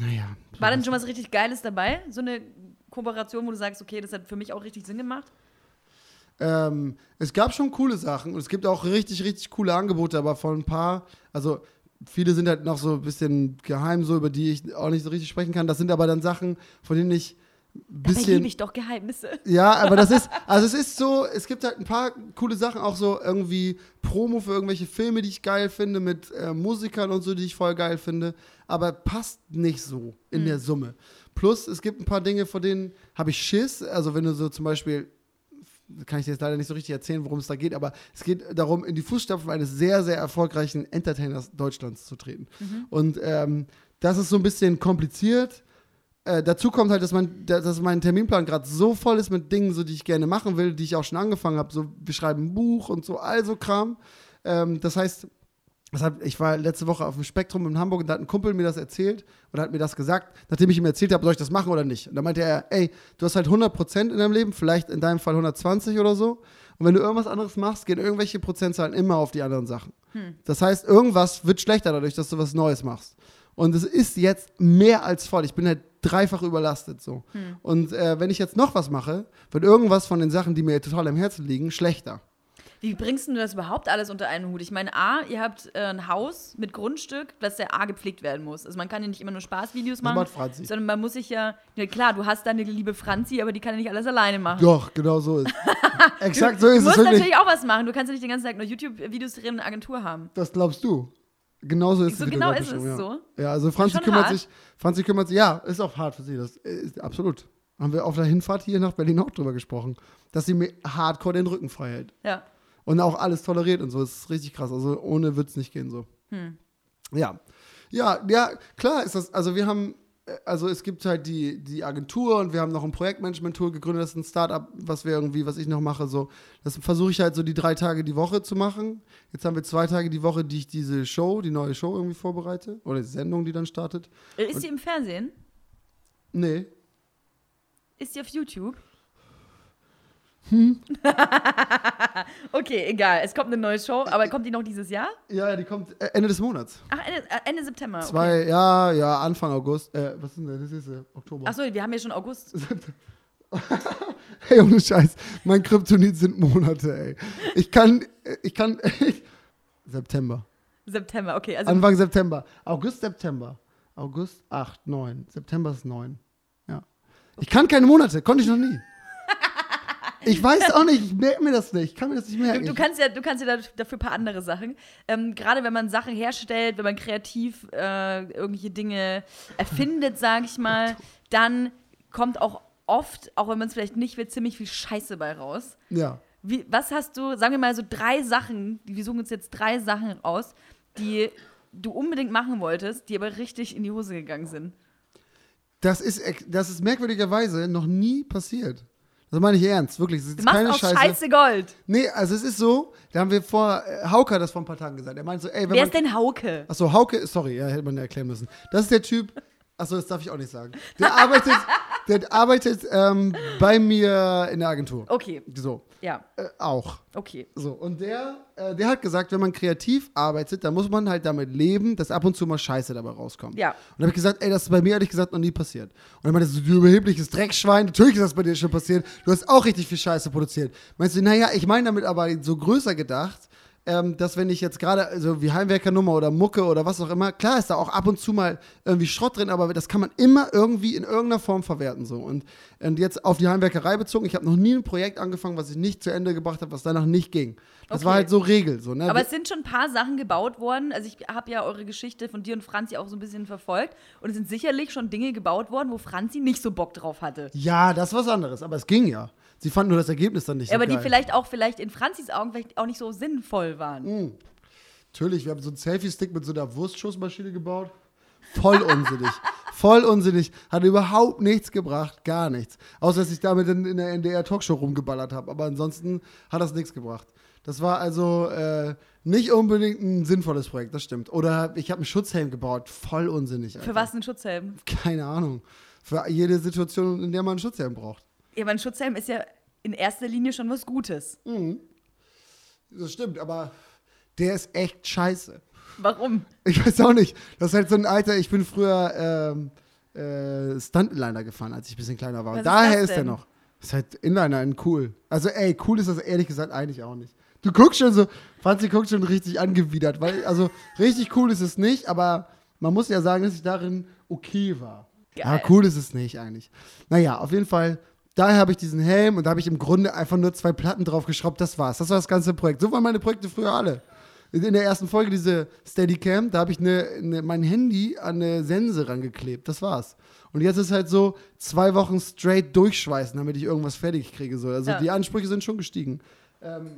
Naja. War denn schon was richtig Geiles dabei? So eine Kooperation, wo du sagst, okay, das hat für mich auch richtig Sinn gemacht? Ähm, es gab schon coole Sachen und es gibt auch richtig, richtig coole Angebote, aber von ein paar, also viele sind halt noch so ein bisschen geheim, so über die ich auch nicht so richtig sprechen kann. Das sind aber dann Sachen, von denen ich Dabei bisschen. liebe ich doch Geheimnisse. Ja, aber das ist, also es ist so, es gibt halt ein paar coole Sachen, auch so irgendwie Promo für irgendwelche Filme, die ich geil finde, mit äh, Musikern und so, die ich voll geil finde, aber passt nicht so in der Summe. Plus, es gibt ein paar Dinge, vor denen habe ich Schiss, also wenn du so zum Beispiel, kann ich dir jetzt leider nicht so richtig erzählen, worum es da geht, aber es geht darum, in die Fußstapfen eines sehr, sehr erfolgreichen Entertainers Deutschlands zu treten. Und ähm, das ist so ein bisschen kompliziert. Äh, dazu kommt halt, dass, mein, dass mein Terminplan gerade so voll ist mit Dingen, so, die ich gerne machen will, die ich auch schon angefangen habe. So, wir schreiben ein Buch und so, also Kram. Ähm, das heißt, deshalb, ich war letzte Woche auf dem Spektrum in Hamburg und da hat ein Kumpel mir das erzählt oder hat mir das gesagt, nachdem ich ihm erzählt habe, soll ich das machen oder nicht. Und da meinte er, ey, du hast halt 100% in deinem Leben, vielleicht in deinem Fall 120 oder so. Und wenn du irgendwas anderes machst, gehen irgendwelche Prozentzahlen immer auf die anderen Sachen. Das heißt, irgendwas wird schlechter dadurch, dass du was Neues machst. Und es ist jetzt mehr als voll. Ich bin halt dreifach überlastet so. Und äh, wenn ich jetzt noch was mache, wird irgendwas von den Sachen, die mir total am Herzen liegen, schlechter. Wie bringst du das überhaupt alles unter einen Hut? Ich meine, A, ihr habt äh, ein Haus mit Grundstück, das ja A gepflegt werden muss. Also man kann ja nicht immer nur Spaßvideos machen, macht Franzi. sondern man muss sich ja, ja klar, du hast deine liebe Franzi, aber die kann ja nicht alles alleine machen. Doch, genau so ist. Exakt so du ist es musst wirklich. natürlich auch was machen. Du kannst ja nicht den ganzen Tag nur YouTube-Videos drehen und eine Agentur haben. Das glaubst du. Genauso ist So es. genau ist es beschrieben, so. Ja. ja, also Franzi kümmert hart. sich, Franzi kümmert sich, ja, ist auch hart für sie. Das ist absolut. Haben wir auf der Hinfahrt hier nach Berlin auch drüber gesprochen, dass sie mir hardcore den Rücken frei hält. Ja. Und auch alles toleriert und so. Das ist richtig krass. Also ohne wird es nicht gehen so. Hm. Ja. Ja, ja, klar ist das. Also wir haben, also es gibt halt die, die Agentur und wir haben noch ein Projektmanagement-Tool gegründet. Das ist ein Startup, was wir irgendwie, was ich noch mache. So, das versuche ich halt so die drei Tage die Woche zu machen. Jetzt haben wir zwei Tage die Woche, die ich diese Show, die neue Show irgendwie vorbereite. Oder die Sendung, die dann startet. Äh, Ist sie im Fernsehen? Nee. Ist sie auf YouTube? Hm? okay, egal. Es kommt eine neue Show, aber kommt die noch dieses Jahr? Ja, die kommt äh, Ende des Monats. Ach, Ende, äh, Ende September. Okay. Zwei, ja, ja, Anfang August. Äh, was ist denn das? Ist äh, Oktober. Achso, wir haben ja schon August. Hey, ohne Scheiß. Mein Kryptonit sind Monate, ey. Ich kann, ich kann, September. September, okay. Also Anfang September. August, September. August 8, 9. September ist 9. Ja. Ich kann keine Monate, konnte ich noch nie. Ich weiß auch nicht, ich merke mir das nicht. Ich kann mir das nicht merken. Du, du kannst ja, du kannst ja da- dafür ein paar andere Sachen. Ähm, Gerade wenn man Sachen herstellt, wenn man kreativ äh, irgendwelche Dinge erfindet, sage ich mal, dann kommt auch oft, auch wenn man es vielleicht nicht will, ziemlich viel Scheiße bei raus. ja. Wie, was hast du, sagen wir mal so drei Sachen, wir suchen uns jetzt drei Sachen raus, die du unbedingt machen wolltest, die aber richtig in die Hose gegangen sind. Das ist, das ist merkwürdigerweise noch nie passiert. Das meine ich ernst, wirklich. Das ist Du machst keine Scheiße. Scheiße Gold. Nee, also es ist so, da haben wir vor, äh, Hauke hat das vor ein paar Tagen gesagt. Er meinte so, ey, wenn Wer man ist denn Hauke? Achso, Hauke, sorry, ja, hätte man ja erklären müssen. Das ist der Typ, achso, das darf ich auch nicht sagen. Der arbeitet, der arbeitet ähm, bei mir in der Agentur. Okay, So, ja, äh, auch. okay. So, und der, äh, der hat gesagt, wenn man kreativ arbeitet, dann muss man halt damit leben, dass ab und zu mal Scheiße dabei rauskommt. Ja. Und dann habe ich gesagt, ey, das ist bei mir ehrlich gesagt noch nie passiert. Und dann meinte so, du überhebliches Dreckschwein, natürlich ist das bei dir schon passiert. Du hast auch richtig viel Scheiße produziert. Meinst du, naja, ich meine damit aber so größer gedacht, ähm, dass wenn ich jetzt gerade, also wie Heimwerkernummer oder Mucke oder was auch immer, klar ist da auch ab und zu mal irgendwie Schrott drin, aber das kann man immer irgendwie in irgendeiner Form verwerten so. Und, und jetzt auf die Heimwerkerei bezogen, ich habe noch nie ein Projekt angefangen, was ich nicht zu Ende gebracht habe, was danach nicht ging. Das war Okay. halt so Regel. So, ne? Aber es sind schon ein paar Sachen gebaut worden. Also ich habe ja eure Geschichte von dir und Franzi auch so ein bisschen verfolgt. Und es sind sicherlich schon Dinge gebaut worden, wo Franzi nicht so Bock drauf hatte. ja, das ist was anderes, aber es ging ja. Sie fanden nur das Ergebnis dann nicht so aber geil. die vielleicht auch vielleicht in Franzis Augen vielleicht auch nicht so sinnvoll waren. Mhm. Natürlich, wir haben so einen Selfie-Stick mit so einer Wurstschussmaschine gebaut. Voll unsinnig. Voll unsinnig. Hat überhaupt nichts gebracht. Gar nichts. Außer, dass ich damit in, in der NDR-Talkshow rumgeballert habe. Aber ansonsten hat das nichts gebracht. Das war also äh, nicht unbedingt ein sinnvolles Projekt, das stimmt. Oder ich habe einen Schutzhelm gebaut. Voll unsinnig. Für Alter. was ein Schutzhelm? Keine Ahnung. Für jede Situation, in der man einen Schutzhelm braucht. Ja, aber ein Schutzhelm ist ja in erster Linie schon was Gutes. Das stimmt, aber der ist echt scheiße. Warum? Ich weiß auch nicht. Das ist halt so ein alter, ich bin früher ähm, äh, Stuntliner gefahren, als ich ein bisschen kleiner war. Was Und ist daher das ist er denn? noch. Ist halt Inliner in cool. Also, ey, cool ist das ehrlich gesagt eigentlich auch nicht. Du guckst schon so, Franzi guckt schon richtig angewidert, weil, also, richtig cool ist es nicht, aber man muss ja sagen, dass ich darin okay war. Geil. Ja, cool ist es nicht eigentlich. Naja, auf jeden Fall, daher habe ich diesen Helm und da habe ich im Grunde einfach nur zwei Platten draufgeschraubt, das war's. Das war das ganze Projekt. So waren meine Projekte früher alle. In der ersten Folge, diese Steadicam, da habe ich eine, eine, mein Handy an eine Sense rangeklebt. Das war's. Und jetzt ist halt so zwei Wochen straight durchschweißen, damit ich irgendwas fertig kriege. So. Also Ja. die Ansprüche sind schon gestiegen. Ähm,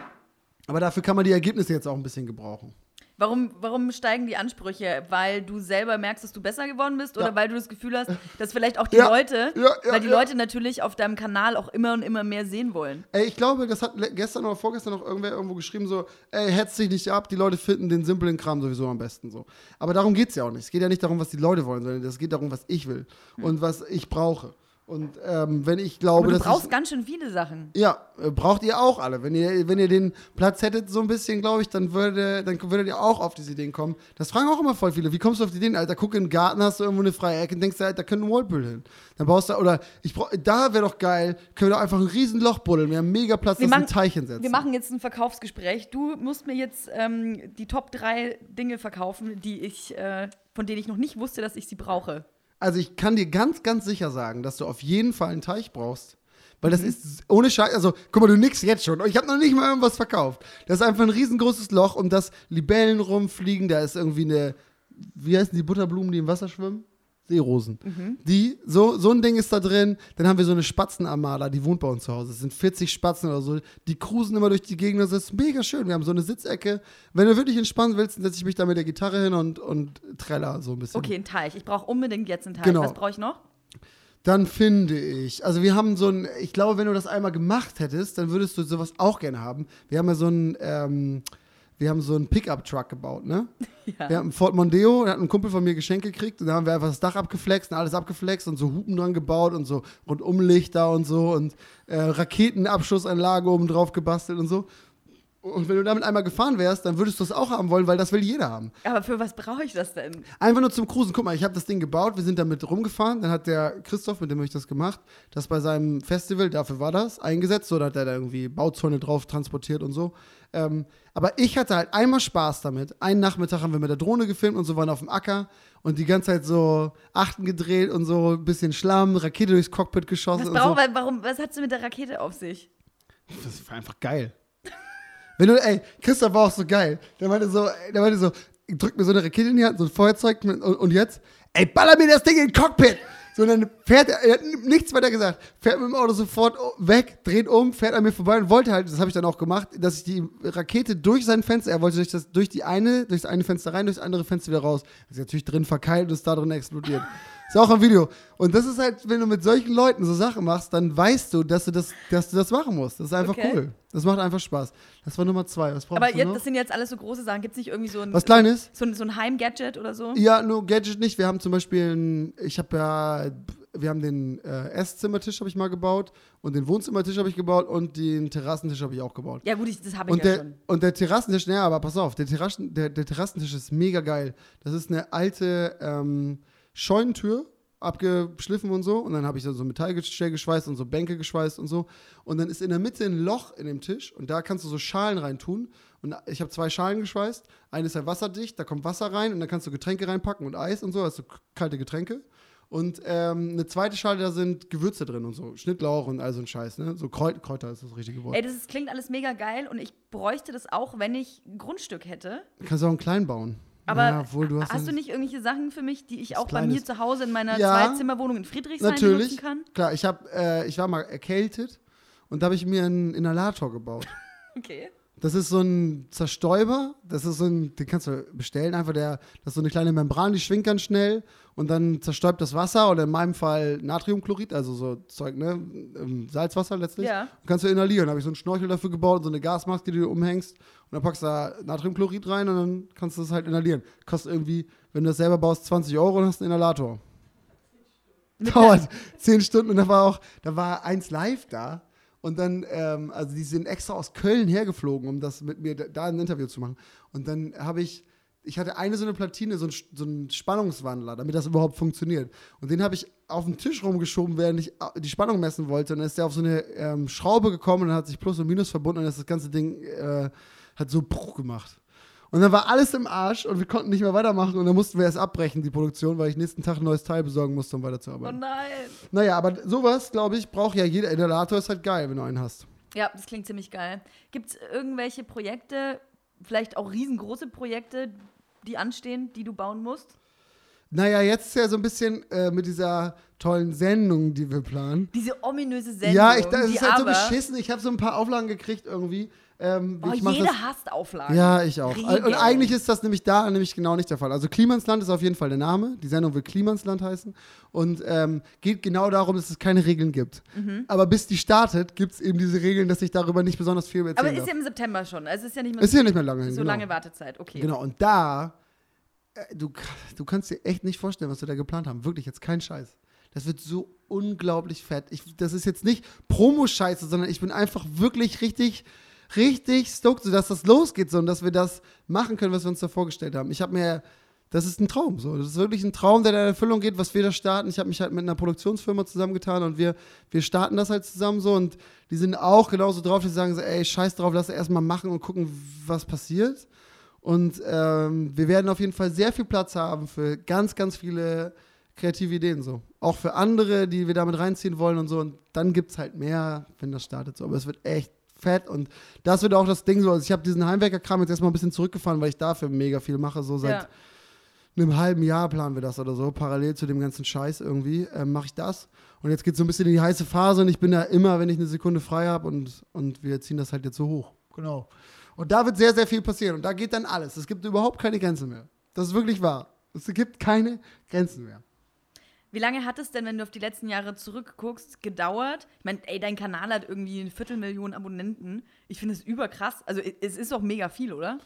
aber dafür kann man die Ergebnisse jetzt auch ein bisschen gebrauchen. Warum, warum steigen die Ansprüche? Weil du selber merkst, dass du besser geworden bist oder Ja. weil du das Gefühl hast, dass vielleicht auch die Ja. Leute, Ja, weil die. Leute natürlich auf deinem Kanal auch immer und immer mehr sehen wollen. Ey, ich glaube, das hat gestern oder vorgestern noch irgendwer irgendwo geschrieben, so, ey, hetz dich nicht ab, die Leute finden den simplen Kram sowieso am besten so. Aber darum geht es ja auch nicht. Es geht ja nicht darum, was die Leute wollen, sondern es geht darum, was ich will und was ich brauche. Und ähm, wenn ich glaube, Aber du dass brauchst ich, ganz schön viele Sachen. Ja, äh, braucht ihr auch alle. Wenn ihr, wenn ihr den Platz hättet, so ein bisschen, glaube ich, dann, würde, dann würdet ihr auch auf diese Ideen kommen. Das fragen auch immer voll viele. Wie kommst du auf die Ideen? Alter, guck in den Garten, hast du irgendwo eine freie Ecke und denkst dir, Alter, da könnte ein Whirlpool hin. Dann baust du, oder ich brauch, da wäre doch geil, können wir doch einfach ein riesen Loch buddeln. Wir haben mega Platz, Wir dass machen- Teich hinsetzen. Wir machen jetzt ein Verkaufsgespräch. Du musst mir jetzt ähm, die Top 3 Dinge verkaufen, die ich, äh, von denen ich noch nicht wusste, dass ich sie brauche. Also ich kann dir ganz, ganz sicher sagen, dass du auf jeden Fall einen Teich brauchst. Weil das ist ohne Scheiß, also guck mal, du nix jetzt schon. Ich habe noch nicht mal irgendwas verkauft. Das ist einfach ein riesengroßes Loch, um das Libellen rumfliegen. Da ist irgendwie eine, wie heißen die Butterblumen, die im Wasser schwimmen? Seerosen. Die, so, so ein Ding ist da drin. Dann haben wir so eine Spatzenarmada, die wohnt bei uns zu Hause. Es sind 40 Spatzen oder so. Die cruisen immer durch die Gegend. Das ist mega schön. Wir haben so eine Sitzecke. Wenn du wirklich entspannen willst, dann setze ich mich da mit der Gitarre hin und, und treller so ein bisschen. Okay, ein Teich. Ich brauche unbedingt jetzt einen Teich. Genau. Was brauche ich noch? Dann finde ich, also wir haben so ein, ich glaube, wenn du das einmal gemacht hättest, dann würdest du sowas auch gerne haben. Wir haben ja so ein, ähm, wir haben so einen Pickup-Truck gebaut, ne? Ja. Wir haben einen Ford Mondeo, da hat ein Kumpel von mir Geschenk gekriegt und da haben wir einfach das Dach abgeflext und alles abgeflext und so Hupen dran gebaut und so Rundumlichter und so und äh, Raketenabschussanlage oben drauf gebastelt und so. Und wenn du damit einmal gefahren wärst, dann würdest du es auch haben wollen, weil das will jeder haben. Aber für was brauche ich das denn? Einfach nur zum Cruisen. Guck mal, ich habe das Ding gebaut, wir sind damit rumgefahren. Dann hat der Christoph, mit dem habe ich das gemacht, das bei seinem Festival, dafür war das, eingesetzt. So, da hat er da irgendwie Bauzäune drauf transportiert und so. Ähm, aber ich hatte halt einmal Spaß damit. Einen Nachmittag haben wir mit der Drohne gefilmt und so waren auf dem Acker und die ganze Zeit so Achten gedreht und so ein bisschen Schlamm, Rakete durchs Cockpit geschossen Was, brauch, so. warum, was hat's mit der Rakete auf sich? Das war einfach geil. Wenn du, ey, Christoph war auch so geil. Der meinte so, der meinte so, drückt mir so eine Rakete in die Hand, so ein Feuerzeug und, und jetzt, ey, baller mir das Ding in den Cockpit. So, und dann fährt er, er hat nichts weiter gesagt, fährt mit dem Auto sofort weg, dreht um, fährt an mir vorbei und wollte halt, das habe ich dann auch gemacht, dass ich die Rakete durch sein Fenster, er wollte durch das, durch die eine, durch das eine Fenster rein, durch das andere Fenster wieder raus. Das ist natürlich drin verkeilt und ist da drin explodiert. Ist auch ein Video. Und das ist halt, wenn du mit solchen Leuten so Sachen machst, dann weißt du, dass du das, dass du das machen musst. Das ist einfach Okay. cool. Das macht einfach Spaß. Das war Nummer zwei. Was Aber jetzt, noch? das sind jetzt alles so große Sachen. Gibt es nicht irgendwie so ein, Was Kleines? so, ein- so ein Heimgadget oder so? Ja, nur Gadget nicht. Wir haben zum Beispiel, ein, ich habe ja, wir haben den äh, Esszimmertisch habe ich mal gebaut und den Wohnzimmertisch habe ich gebaut und den Terrassentisch habe ich auch gebaut. Ja, gut, ich, das habe ich Und ja der, schon. und der Terrassentisch, naja, aber pass auf, der, Terrassen, der, der Terrassentisch ist mega geil. Das ist eine alte ähm, Scheunentür, abgeschliffen und so. Und dann habe ich da so Metallgestell geschweißt und so Bänke geschweißt und so. Und dann ist in der Mitte ein Loch in dem Tisch und da kannst du so Schalen reintun. Und ich habe zwei Schalen geschweißt. Eine ist ja wasserdicht, da kommt Wasser rein und dann kannst du Getränke reinpacken und Eis und so, also kalte Getränke. Und ähm, eine zweite Schale, da sind Gewürze drin und so. Schnittlauch und all so ein Scheiß, ne? So Kräut Kräuter ist das richtige Wort. Ey, das ist, klingt alles mega geil und ich bräuchte das auch, wenn ich ein Grundstück hätte. Kannst du auch einen kleinen bauen. Aber ja, obwohl, du hast, hast du nicht irgendwelche Sachen für mich, die ich auch bei mir zu Hause in meiner Ja, Zweizimmerwohnung in Friedrichshain Natürlich. benutzen kann? Klar, ich, hab, äh, ich war mal erkältet und da habe ich mir einen Inhalator gebaut. Okay. Das ist so ein Zerstäuber, das ist so ein, den kannst du bestellen, einfach der, das ist so eine kleine Membran, die schwingt ganz schnell und dann zerstäubt das Wasser oder in meinem Fall Natriumchlorid, also so Zeug, ne, ähm, Salzwasser letztlich. Ja. Und kannst du inhalieren. Da habe ich so einen Schnorchel dafür gebaut und so eine Gasmaske, die du umhängst und dann packst du da Natriumchlorid rein und dann kannst du das halt inhalieren. Kostet irgendwie, wenn du das selber baust, 20 Euro und hast einen Inhalator. Dauert 10 Stunden und da war auch, da war eins live da. Und dann, ähm, also die sind extra aus Köln hergeflogen, um das mit mir da, ein Interview zu machen. Und dann habe ich ich hatte eine so eine Platine, so ein, so ein Spannungswandler, damit das überhaupt funktioniert. Und den habe ich auf den Tisch rumgeschoben, während ich äh, die Spannung messen wollte. Und dann ist der auf so eine ähm, Schraube gekommen und hat sich Plus und Minus verbunden und das ganze Ding äh, hat so Bruch gemacht. Und dann war alles im Arsch und wir konnten nicht mehr weitermachen und dann mussten wir erst abbrechen, die Produktion, weil ich nächsten Tag ein neues Teil besorgen musste, um Oh weiterzuarbeiten. nein. Naja, aber sowas, glaube ich, braucht ja jeder. Inhalator ist halt geil, wenn du einen hast. Ja, das klingt ziemlich geil. Gibt es irgendwelche Projekte, vielleicht auch riesengroße Projekte, die anstehen, die du bauen musst? Naja, jetzt ist ja so ein bisschen äh, mit dieser tollen Sendung, die wir planen. Diese ominöse Sendung, ja, ich, das ist halt so beschissen. Ich habe so ein paar Auflagen gekriegt irgendwie. Ähm, Oh, jeder das, hasst Auflagen. Ja, ich auch. Regeln. Und eigentlich ist das nämlich da nämlich genau nicht der Fall. Also Klimansland ist auf jeden Fall der Name. Die Sendung wird Klimansland heißen. Und ähm, geht genau darum, dass es keine Regeln gibt. Mhm. Aber bis die startet, gibt es eben diese Regeln, dass ich darüber nicht besonders viel erzählen Aber darf. ist ja im September schon. Also es ist ja nicht mehr Ist ja nicht mehr lange hin, so genau. lange Wartezeit. Okay. Genau, und da, äh, du, du kannst dir echt nicht vorstellen, was wir da geplant haben. Wirklich, jetzt kein Scheiß. Das wird so unglaublich fett. Ich, das ist jetzt nicht Promo-Scheiße, sondern ich bin einfach wirklich richtig, richtig stoked, sodass das losgeht so und dass wir das machen können, was wir uns da vorgestellt haben. Ich habe mir, das ist ein Traum. So. Das ist wirklich ein Traum, der in Erfüllung geht, was wir da starten. Ich habe mich halt mit einer Produktionsfirma zusammengetan und wir, wir starten das halt zusammen so und die sind auch genauso drauf, die sagen so, ey, scheiß drauf, lass erstmal machen und gucken, was passiert. Und ähm, wir werden auf jeden Fall sehr viel Platz haben für ganz, ganz viele kreative Ideen so. Auch für andere, die wir damit reinziehen wollen und so. Und dann gibt es halt mehr, wenn das startet so. Aber es wird echt fett und das wird auch das Ding so. Also ich habe diesen Heimwerker-Kram jetzt erstmal ein bisschen zurückgefahren, weil ich dafür mega viel mache. So seit Ja. einem halben Jahr planen wir das oder so. Parallel zu dem ganzen Scheiß irgendwie ähm, mache ich das. Und jetzt geht es so ein bisschen in die heiße Phase und ich bin da immer, wenn ich eine Sekunde frei habe und, und wir ziehen das halt jetzt so hoch. Genau. Und da wird sehr, sehr viel passieren. Und da geht dann alles. Es gibt überhaupt keine Grenzen mehr. Das ist wirklich wahr. Es gibt keine Grenzen mehr. Wie lange hat es denn, wenn du auf die letzten Jahre zurückguckst, gedauert? Ich meine, ey, dein Kanal hat irgendwie eine Viertelmillion Abonnenten. Ich finde es überkrass. Also es ist auch mega viel, oder?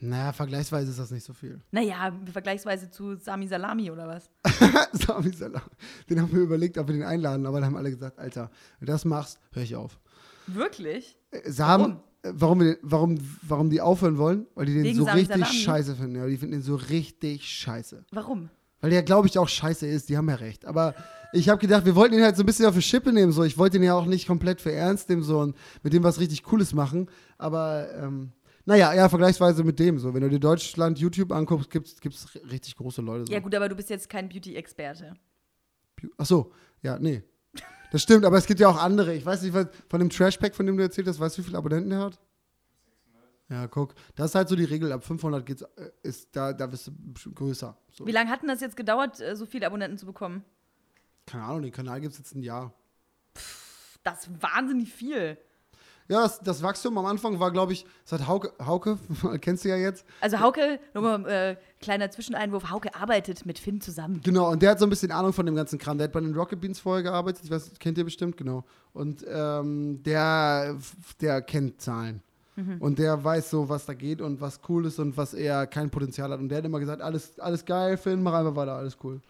Naja, vergleichsweise ist das nicht so viel. Naja, vergleichsweise zu Sami Salami oder was? Sami Salam. Den haben wir überlegt, ob wir den einladen, aber dann haben alle gesagt, Alter, wenn du das machst, höre ich auf. Wirklich? Äh, Sam, äh, warum, wir, warum, warum die aufhören wollen? Weil die den Wegen so Sami richtig Salami? scheiße finden. Ja, die finden den so richtig scheiße. Warum? Weil der, glaube ich, auch scheiße ist. Die haben ja recht. Aber ich habe gedacht, wir wollten ihn halt so ein bisschen auf die Schippe nehmen. So. Ich wollte ihn ja auch nicht komplett für ernst nehmen so, und mit dem was richtig Cooles machen. Aber ähm, naja, ja, vergleichsweise mit dem. So. Wenn du dir Deutschland YouTube anguckst, gibt es richtig große Leute. So. Ja gut, aber du bist jetzt kein Beauty-Experte. Ach so, ja, nee. Das stimmt, aber es gibt ja auch andere. Ich weiß nicht, was, von dem Trashpack, von dem du erzählt hast, weißt du, wie viele Abonnenten er hat? Ja, guck. Das ist halt so die Regel. Ab 500 geht's, äh, ist da, da bist du größer. So. Wie lange hat denn das jetzt gedauert, äh, so viele Abonnenten zu bekommen? Keine Ahnung, den Kanal gibt es jetzt ein Jahr. Das ist wahnsinnig viel. Ja, das, das Wachstum am Anfang war, glaube ich, das hat Hauke, Hauke, kennst du ja jetzt. Also Hauke, nochmal äh, kleiner Zwischeneinwurf, Hauke arbeitet mit Finn zusammen. Genau, und der hat so ein bisschen Ahnung von dem ganzen Kram. Der hat bei den Rocket Beans vorher gearbeitet, ich weiß, kennt ihr bestimmt, genau. Und ähm, der, der kennt Zahlen. Und der weiß so, was da geht und was cool ist und was er kein Potenzial hat. Und der hat immer gesagt, alles, alles geil, Finn, mach einfach weiter, alles cool.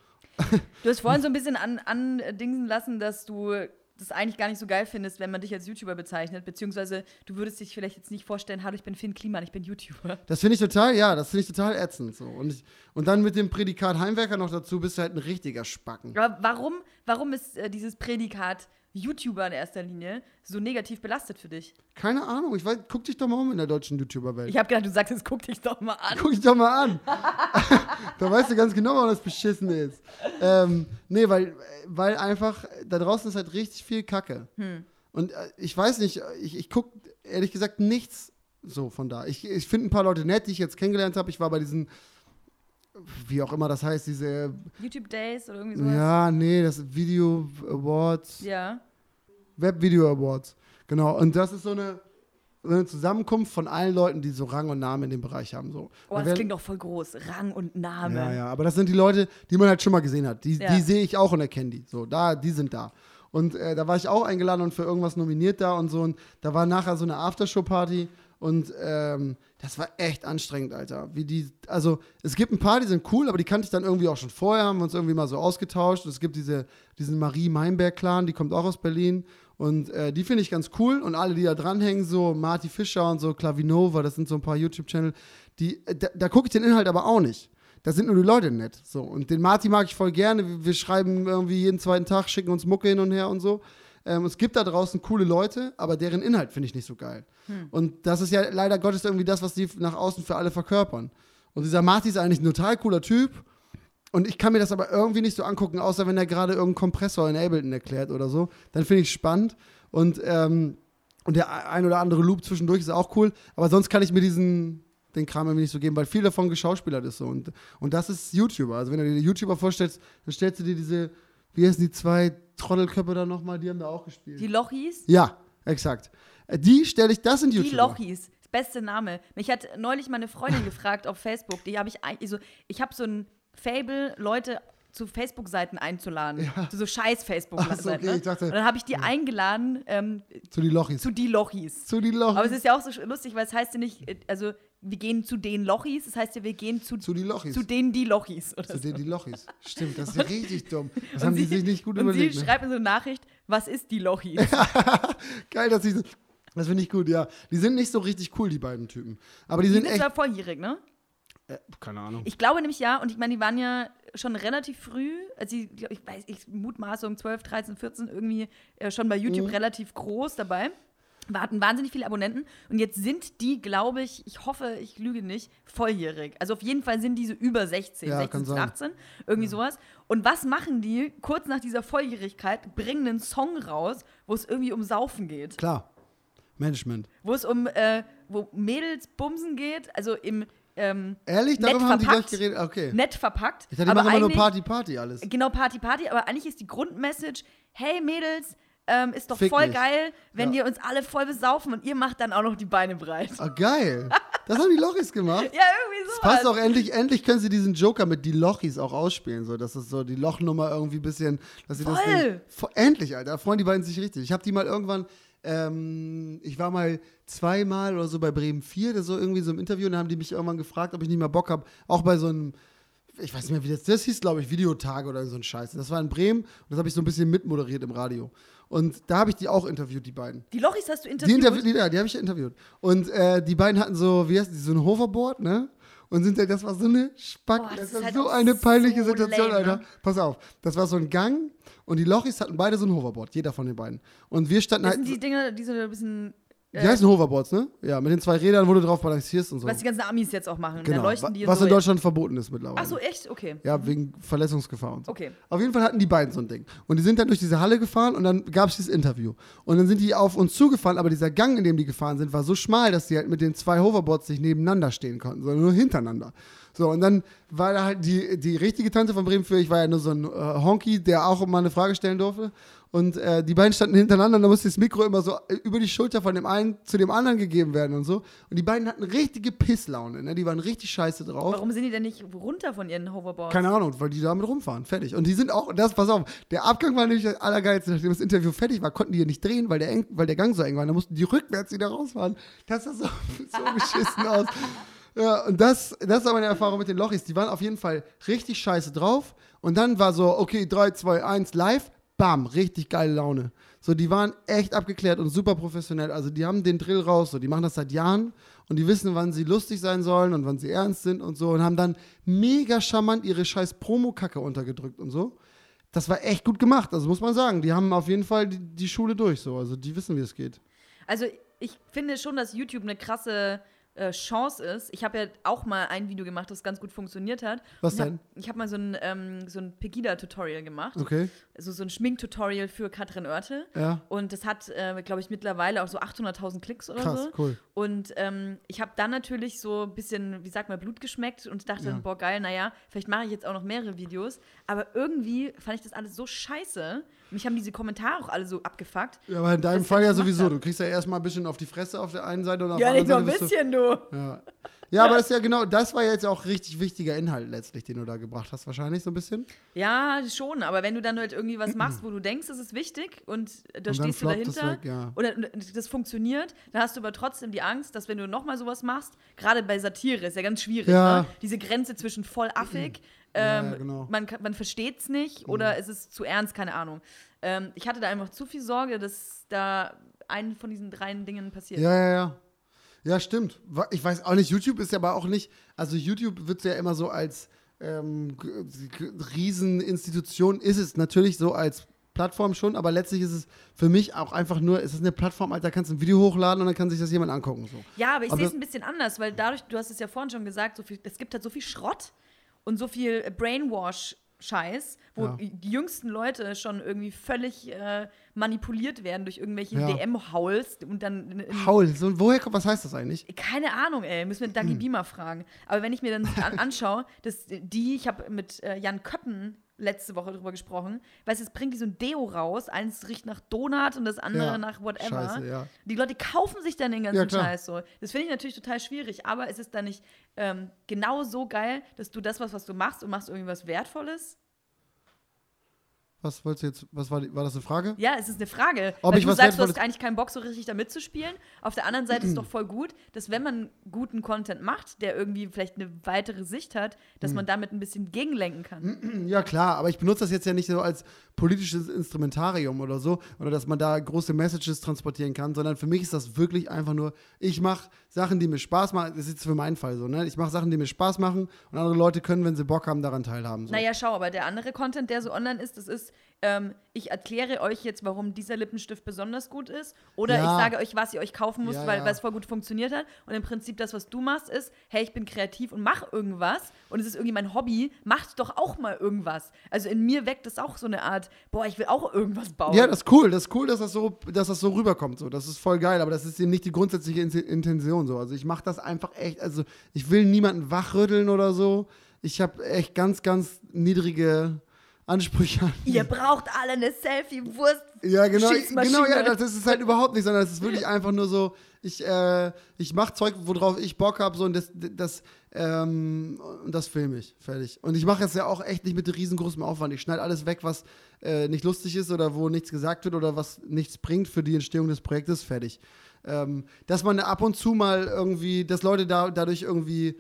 Du hast vorhin so ein bisschen an, andingsen lassen, dass du das eigentlich gar nicht so geil findest, wenn man dich als YouTuber bezeichnet, beziehungsweise du würdest dich vielleicht jetzt nicht vorstellen, hallo, ich bin Finn Kliman, ich bin YouTuber. Das finde ich total, ja, das finde ich total ätzend. So. Und, ich, und dann mit dem Prädikat Heimwerker noch dazu bist du halt ein richtiger Spacken. Aber warum, warum ist äh, dieses Prädikat YouTuber in erster Linie so negativ belastet für dich? Keine Ahnung, ich weiß, guck dich doch mal um in der deutschen YouTuber-Welt. Ich habe gedacht, du sagst, jetzt guck dich doch mal an. Guck dich doch mal an. da weißt du ganz genau, warum das beschissen ist. Ähm, nee, weil, weil einfach, da draußen ist halt richtig viel Kacke. Und äh, ich weiß nicht, ich, ich gucke ehrlich gesagt nichts so von da. Ich, ich finde ein paar Leute nett, die ich jetzt kennengelernt habe. Ich war bei diesen, wie auch immer das heißt, diese, YouTube Days oder irgendwie sowas? ja, nee, das Video Awards. Ja. Web Video Awards. Genau. Und das ist so eine, so eine Zusammenkunft von allen Leuten, die so Rang und Namen in dem Bereich haben. So. Oh, Da das werden- klingt doch voll groß. Rang und Name. ja, ja, aber das sind die Leute, die man halt schon mal gesehen hat. Die, Ja. die sehe ich auch und erkenne die. So, da, die sind da. Und äh, da war ich auch eingeladen und für irgendwas nominiert da und so. Und da war nachher so eine Aftershow-Party und ähm, das war echt anstrengend, Alter. Wie die, also es gibt ein paar, die sind cool, aber die kannte ich dann irgendwie auch schon vorher, haben wir uns irgendwie mal so ausgetauscht. Und es gibt diese, diesen Marie Meinberg-Clan, die kommt auch aus Berlin. Und äh, die finde ich ganz cool. Und alle, die da dranhängen, so Marty Fischer und so, Klavinova, das sind so ein paar YouTube-Channel, die, äh, da, da gucke ich den Inhalt aber auch nicht. Da sind nur die Leute nett. So. Und den Marty mag ich voll gerne. Wir, wir schreiben irgendwie jeden zweiten Tag, schicken uns Mucke hin und her und so. Ähm, es gibt da draußen coole Leute, aber deren Inhalt finde ich nicht so geil. Und das ist ja leider Gottes irgendwie das, was die nach außen für alle verkörpern. Und dieser Marty ist eigentlich ein total cooler Typ. Und ich kann mir das aber irgendwie nicht so angucken, außer wenn er gerade irgendeinen Kompressor in Ableton erklärt oder so. Dann finde ich spannend. Und, ähm, und der ein oder andere Loop zwischendurch ist auch cool. Aber sonst kann ich mir diesen den Kram irgendwie nicht so geben, weil viel davon geschauspielert ist so. Und, und das ist YouTuber. Also wenn du dir YouTuber vorstellst, dann stellst du dir diese, wie heißen die zwei Trottelköpfe da nochmal, die haben da auch gespielt. Die Lochis? ja, exakt. Die stelle ich, das sind Die YouTuber. Lochis. Das beste Name. Mich hat neulich meine Freundin gefragt auf Facebook. Die habe ich, also ich habe so ein Fable, Leute zu Facebook-Seiten einzuladen. Zu so scheiß Facebook-Seiten. So, okay, ne? dachte- Und dann habe ich die eingeladen ähm, Zu die Lochis. zu die Lochis. Zu die Lochis. Aber es ist ja auch so lustig, weil es heißt ja nicht, äh, also wir gehen zu den Lochis, es heißt ja, wir gehen zu, Zu die Lochis. zu denen die Lochis. Oder Zu so. denen die Lochis. Stimmt, das ist ja richtig dumm. Das haben die sie- sich nicht gut und überlegt. sie Ne? schreibt mir so eine Nachricht, was ist die Lochis? Geil, dass sie. so- Das finde ich gut, ja. Die sind nicht so richtig cool, die beiden Typen. Aber die Die sind echt. zwar volljährig, ne? Äh, keine Ahnung. Ich glaube nämlich ja, und ich meine, die waren ja schon relativ früh, also ich, glaub, ich weiß, ich mutmaße um 12, 13, 14 irgendwie äh, schon bei YouTube Mhm. relativ groß dabei. Wir hatten wahnsinnig viele Abonnenten und jetzt sind die, glaube ich, ich hoffe, ich lüge nicht, volljährig. Also auf jeden Fall sind diese über 16, Ja, 16 kann bis sein. 18, irgendwie sowas. Und was machen die kurz nach dieser Volljährigkeit? Bringen einen Song raus, wo es irgendwie um Saufen geht. Klar. Management. Wo es um, äh, wo Mädels bumsen geht, also im ähm, Ehrlich? Darüber haben die gleich verpackt. geredet? Okay. nett verpackt. Ich dachte, die machen immer nur Party, Party alles. Genau, Party, Party, aber eigentlich ist die Grundmessage, hey Mädels, ähm, ist doch Fick voll mich. geil, wenn Ja. ihr uns alle voll besaufen und ihr macht dann auch noch die Beine breit. Ah, geil. Das haben die Lochis gemacht. Ja, irgendwie so. Passt auch endlich, endlich können sie diesen Joker mit die Lochis auch ausspielen. So, das ist so die Lochnummer irgendwie ein bisschen. Dass sie das Voll. Ding, Vo- endlich, Alter. Da freuen die beiden sich richtig. Ich habe die mal irgendwann. Ähm, ich war mal zweimal oder so bei Bremen 4, das so irgendwie so im Interview, und dann haben die mich irgendwann gefragt, ob ich nicht mehr Bock habe, auch bei so einem, ich weiß nicht mehr, wie das, das hieß, glaube ich, Videotage oder so ein Scheiß. Das war in Bremen und das habe ich so ein bisschen mitmoderiert im Radio. Und da habe ich die auch interviewt, die beiden. Die Lochis hast du Die, interviewt. Interview, die, ja, die habe ich interviewt. Und äh, die beiden hatten so, wie heißt die, so ein Hoverboard, ne? Und sind halt, das war so eine Spack, Boah, das das, ist war halt so eine peinliche so Situation, lame, ne? Alter. Pass auf, das war so ein Gang und die Lochis hatten beide so ein Hoverboard, jeder von den beiden. Und wir standen das halt, sind die Dinge, die so ein bisschen, die heißen Hoverboards, ne? Ja, mit den zwei Rädern, wo du drauf balancierst und so. was die ganzen Amis jetzt auch machen. genau. Dann leuchten die was so in Deutschland verboten ist mittlerweile. Ach so, echt? Okay. Ja, wegen Verletzungsgefahr und so. Okay. Auf jeden Fall hatten die beiden so ein Ding. Und die sind dann durch diese Halle gefahren und dann gab es dieses Interview. Und dann sind die auf uns zugefahren, aber dieser Gang, in dem die gefahren sind, war so schmal, dass die halt mit den zwei Hoverboards nicht nebeneinander stehen konnten, sondern nur hintereinander. So, und dann war da halt die, die richtige Tante von Bremen für, ich war ja nur so ein äh, Honky, der auch mal eine Frage stellen durfte. Und äh, die beiden standen hintereinander und da musste das Mikro immer so äh, über die Schulter von dem einen zu dem anderen gegeben werden und so. Und die beiden hatten richtige Pisslaune, ne? Die waren richtig scheiße drauf. Warum sind die denn nicht runter von ihren Hoverboards? Keine Ahnung, weil die damit rumfahren. Fertig. Und die sind auch, das, pass auf, der Abgang war nämlich das Allergeilste. Nachdem das Interview fertig war, konnten die hier nicht drehen, weil der, eng, weil der Gang so eng war. Da mussten die rückwärts wieder rausfahren. Das sah so, so beschissen aus. Ja, und das, das war meine Erfahrung mit den Lochis. Die waren auf jeden Fall richtig scheiße drauf. Und dann war so, okay, 3, 2, 1, live. Bam, richtig geile Laune. So, die waren echt abgeklärt und super professionell. Also, die haben den Drill raus. So, die machen das seit Jahren und die wissen, wann sie lustig sein sollen und wann sie ernst sind und so. Und haben dann mega charmant ihre scheiß Promo-Kacke untergedrückt und so. Das war echt gut gemacht, also muss man sagen. Die haben auf jeden Fall die, die Schule durch, so. Also, die wissen, wie es geht. Also ich finde schon, dass YouTube eine krasse äh, Chance ist. Ich habe ja auch mal ein Video gemacht, das ganz gut funktioniert hat. Was hab- denn? Ich habe mal so ein, ähm, so ein Pegida-Tutorial gemacht. Okay? Also so ein Schminktutorial für Katrin Oertel. Ja. Und das hat, äh, glaube ich, mittlerweile auch so 800.000 Klicks oder Krass, so. cool. Und ähm, ich habe dann natürlich so ein bisschen, wie sagt man, Blut geschmeckt und dachte, Ja. boah, geil, naja, vielleicht mache ich jetzt auch noch mehrere Videos. Aber irgendwie fand ich das alles so scheiße. Mich haben diese Kommentare auch alle so abgefuckt. Ja, aber in deinem Fall ja sowieso. hab. Du kriegst ja erstmal ein bisschen auf die Fresse auf der einen Seite und auf Ja, der nicht nur anderen ein Seite bist du- bisschen, du. Ja. ja, aber das ist ja genau, das war jetzt auch richtig wichtiger Inhalt letztlich, den du da gebracht hast, wahrscheinlich so ein bisschen. Ja, schon, aber wenn du dann halt irgendwie was machst, wo du denkst, das ist wichtig und da Und stehst du floppt das dahinter weg, ja. oder und das funktioniert, dann hast du aber trotzdem die Angst, dass wenn du nochmal sowas machst, gerade bei Satire ist ja ganz schwierig, Ja. ne? diese Grenze zwischen voll affig, Ja, ähm, ja, genau. man, man versteht es nicht oder es ist zu ernst, keine Ahnung. Ähm, ich hatte da einfach zu viel Sorge, dass da ein von diesen drei Dingen passiert. Ja, ja, ja. Ja, stimmt. Ich weiß auch nicht, YouTube ist ja aber auch nicht, also YouTube wird ja immer so als ähm, Rieseninstitution, ist es natürlich so als Plattform schon, aber letztlich ist es für mich auch einfach nur, es ist eine Plattform, Alter, da kannst du ein Video hochladen und dann kann sich das jemand angucken. So. Ja, aber ich sehe es ein bisschen anders, weil dadurch, du hast es ja vorhin schon gesagt, so viel, es gibt halt so viel Schrott und so viel Brainwash-Scheiß, wo Ja. die jüngsten Leute schon irgendwie völlig äh, manipuliert werden durch irgendwelche Ja. DM-Hauls und dann Paul, so, woher kommt, was heißt das eigentlich? keine Ahnung, ey, müssen wir Dagi Beamer fragen. Aber wenn ich mir dann an, anschaue, dass die, ich habe mit äh, Jan Köppen letzte Woche drüber gesprochen, weißt du, es bringt die so ein Deo raus, eins riecht nach Donut und das andere Ja, nach whatever. scheiße, ja. Die Leute kaufen sich dann den ganzen Ja. Scheiß so. Das finde ich natürlich total schwierig, aber es ist dann nicht ähm, genau so geil, dass du das, was, was du machst und machst irgendwas Wertvolles. Was wolltest du jetzt, was war, die, war das eine Frage? Ja, es ist eine Frage. Ob weil ich du was sagst, du hast eigentlich keinen Bock, so richtig da mitzuspielen. Auf der anderen Seite ist doch voll gut, dass wenn man guten Content macht, der irgendwie vielleicht eine weitere Sicht hat, dass man damit ein bisschen gegenlenken kann. Ja, klar, aber ich benutze das jetzt ja nicht so als politisches Instrumentarium oder so, oder dass man da große Messages transportieren kann, sondern für mich ist das wirklich einfach nur, ich mache Sachen, die mir Spaß machen. Das ist jetzt für meinen Fall so, ne? Ich mache Sachen, die mir Spaß machen und andere Leute können, wenn sie Bock haben, daran teilhaben. So. Naja, schau, aber der andere Content, der so online ist, das ist, ähm, ich erkläre euch jetzt, warum dieser Lippenstift besonders gut ist. Oder Ja. ich sage euch, was ihr euch kaufen müsst, Ja, weil ja. es voll gut funktioniert hat. Und im Prinzip das, was du machst, ist, hey, ich bin kreativ und mach irgendwas. Und es ist irgendwie mein Hobby, macht doch auch mal irgendwas. Also in mir weckt es auch so eine Art, boah, ich will auch irgendwas bauen. Ja, das ist cool. Das ist cool, dass das so, dass das so rüberkommt. So. Das ist voll geil, aber das ist eben nicht die grundsätzliche In Intention. So. Also ich mache das einfach echt, also ich will niemanden wachrütteln oder so. Ich habe echt ganz, ganz niedrige Ansprüche an Ihr braucht alle eine Selfie-Wurst. Ja, genau, genau, ja, das ist halt überhaupt nicht, sondern es ist wirklich einfach nur so, ich, äh, ich mache Zeug, worauf ich Bock habe, so und das, das, ähm, das filme ich, fertig. Und ich mache es ja auch echt nicht mit riesengroßem Aufwand. Ich schneide alles weg, was äh, nicht lustig ist oder wo nichts gesagt wird oder was nichts bringt für die Entstehung des Projektes, fertig. Ähm, dass man ab und zu mal irgendwie, dass Leute da, dadurch irgendwie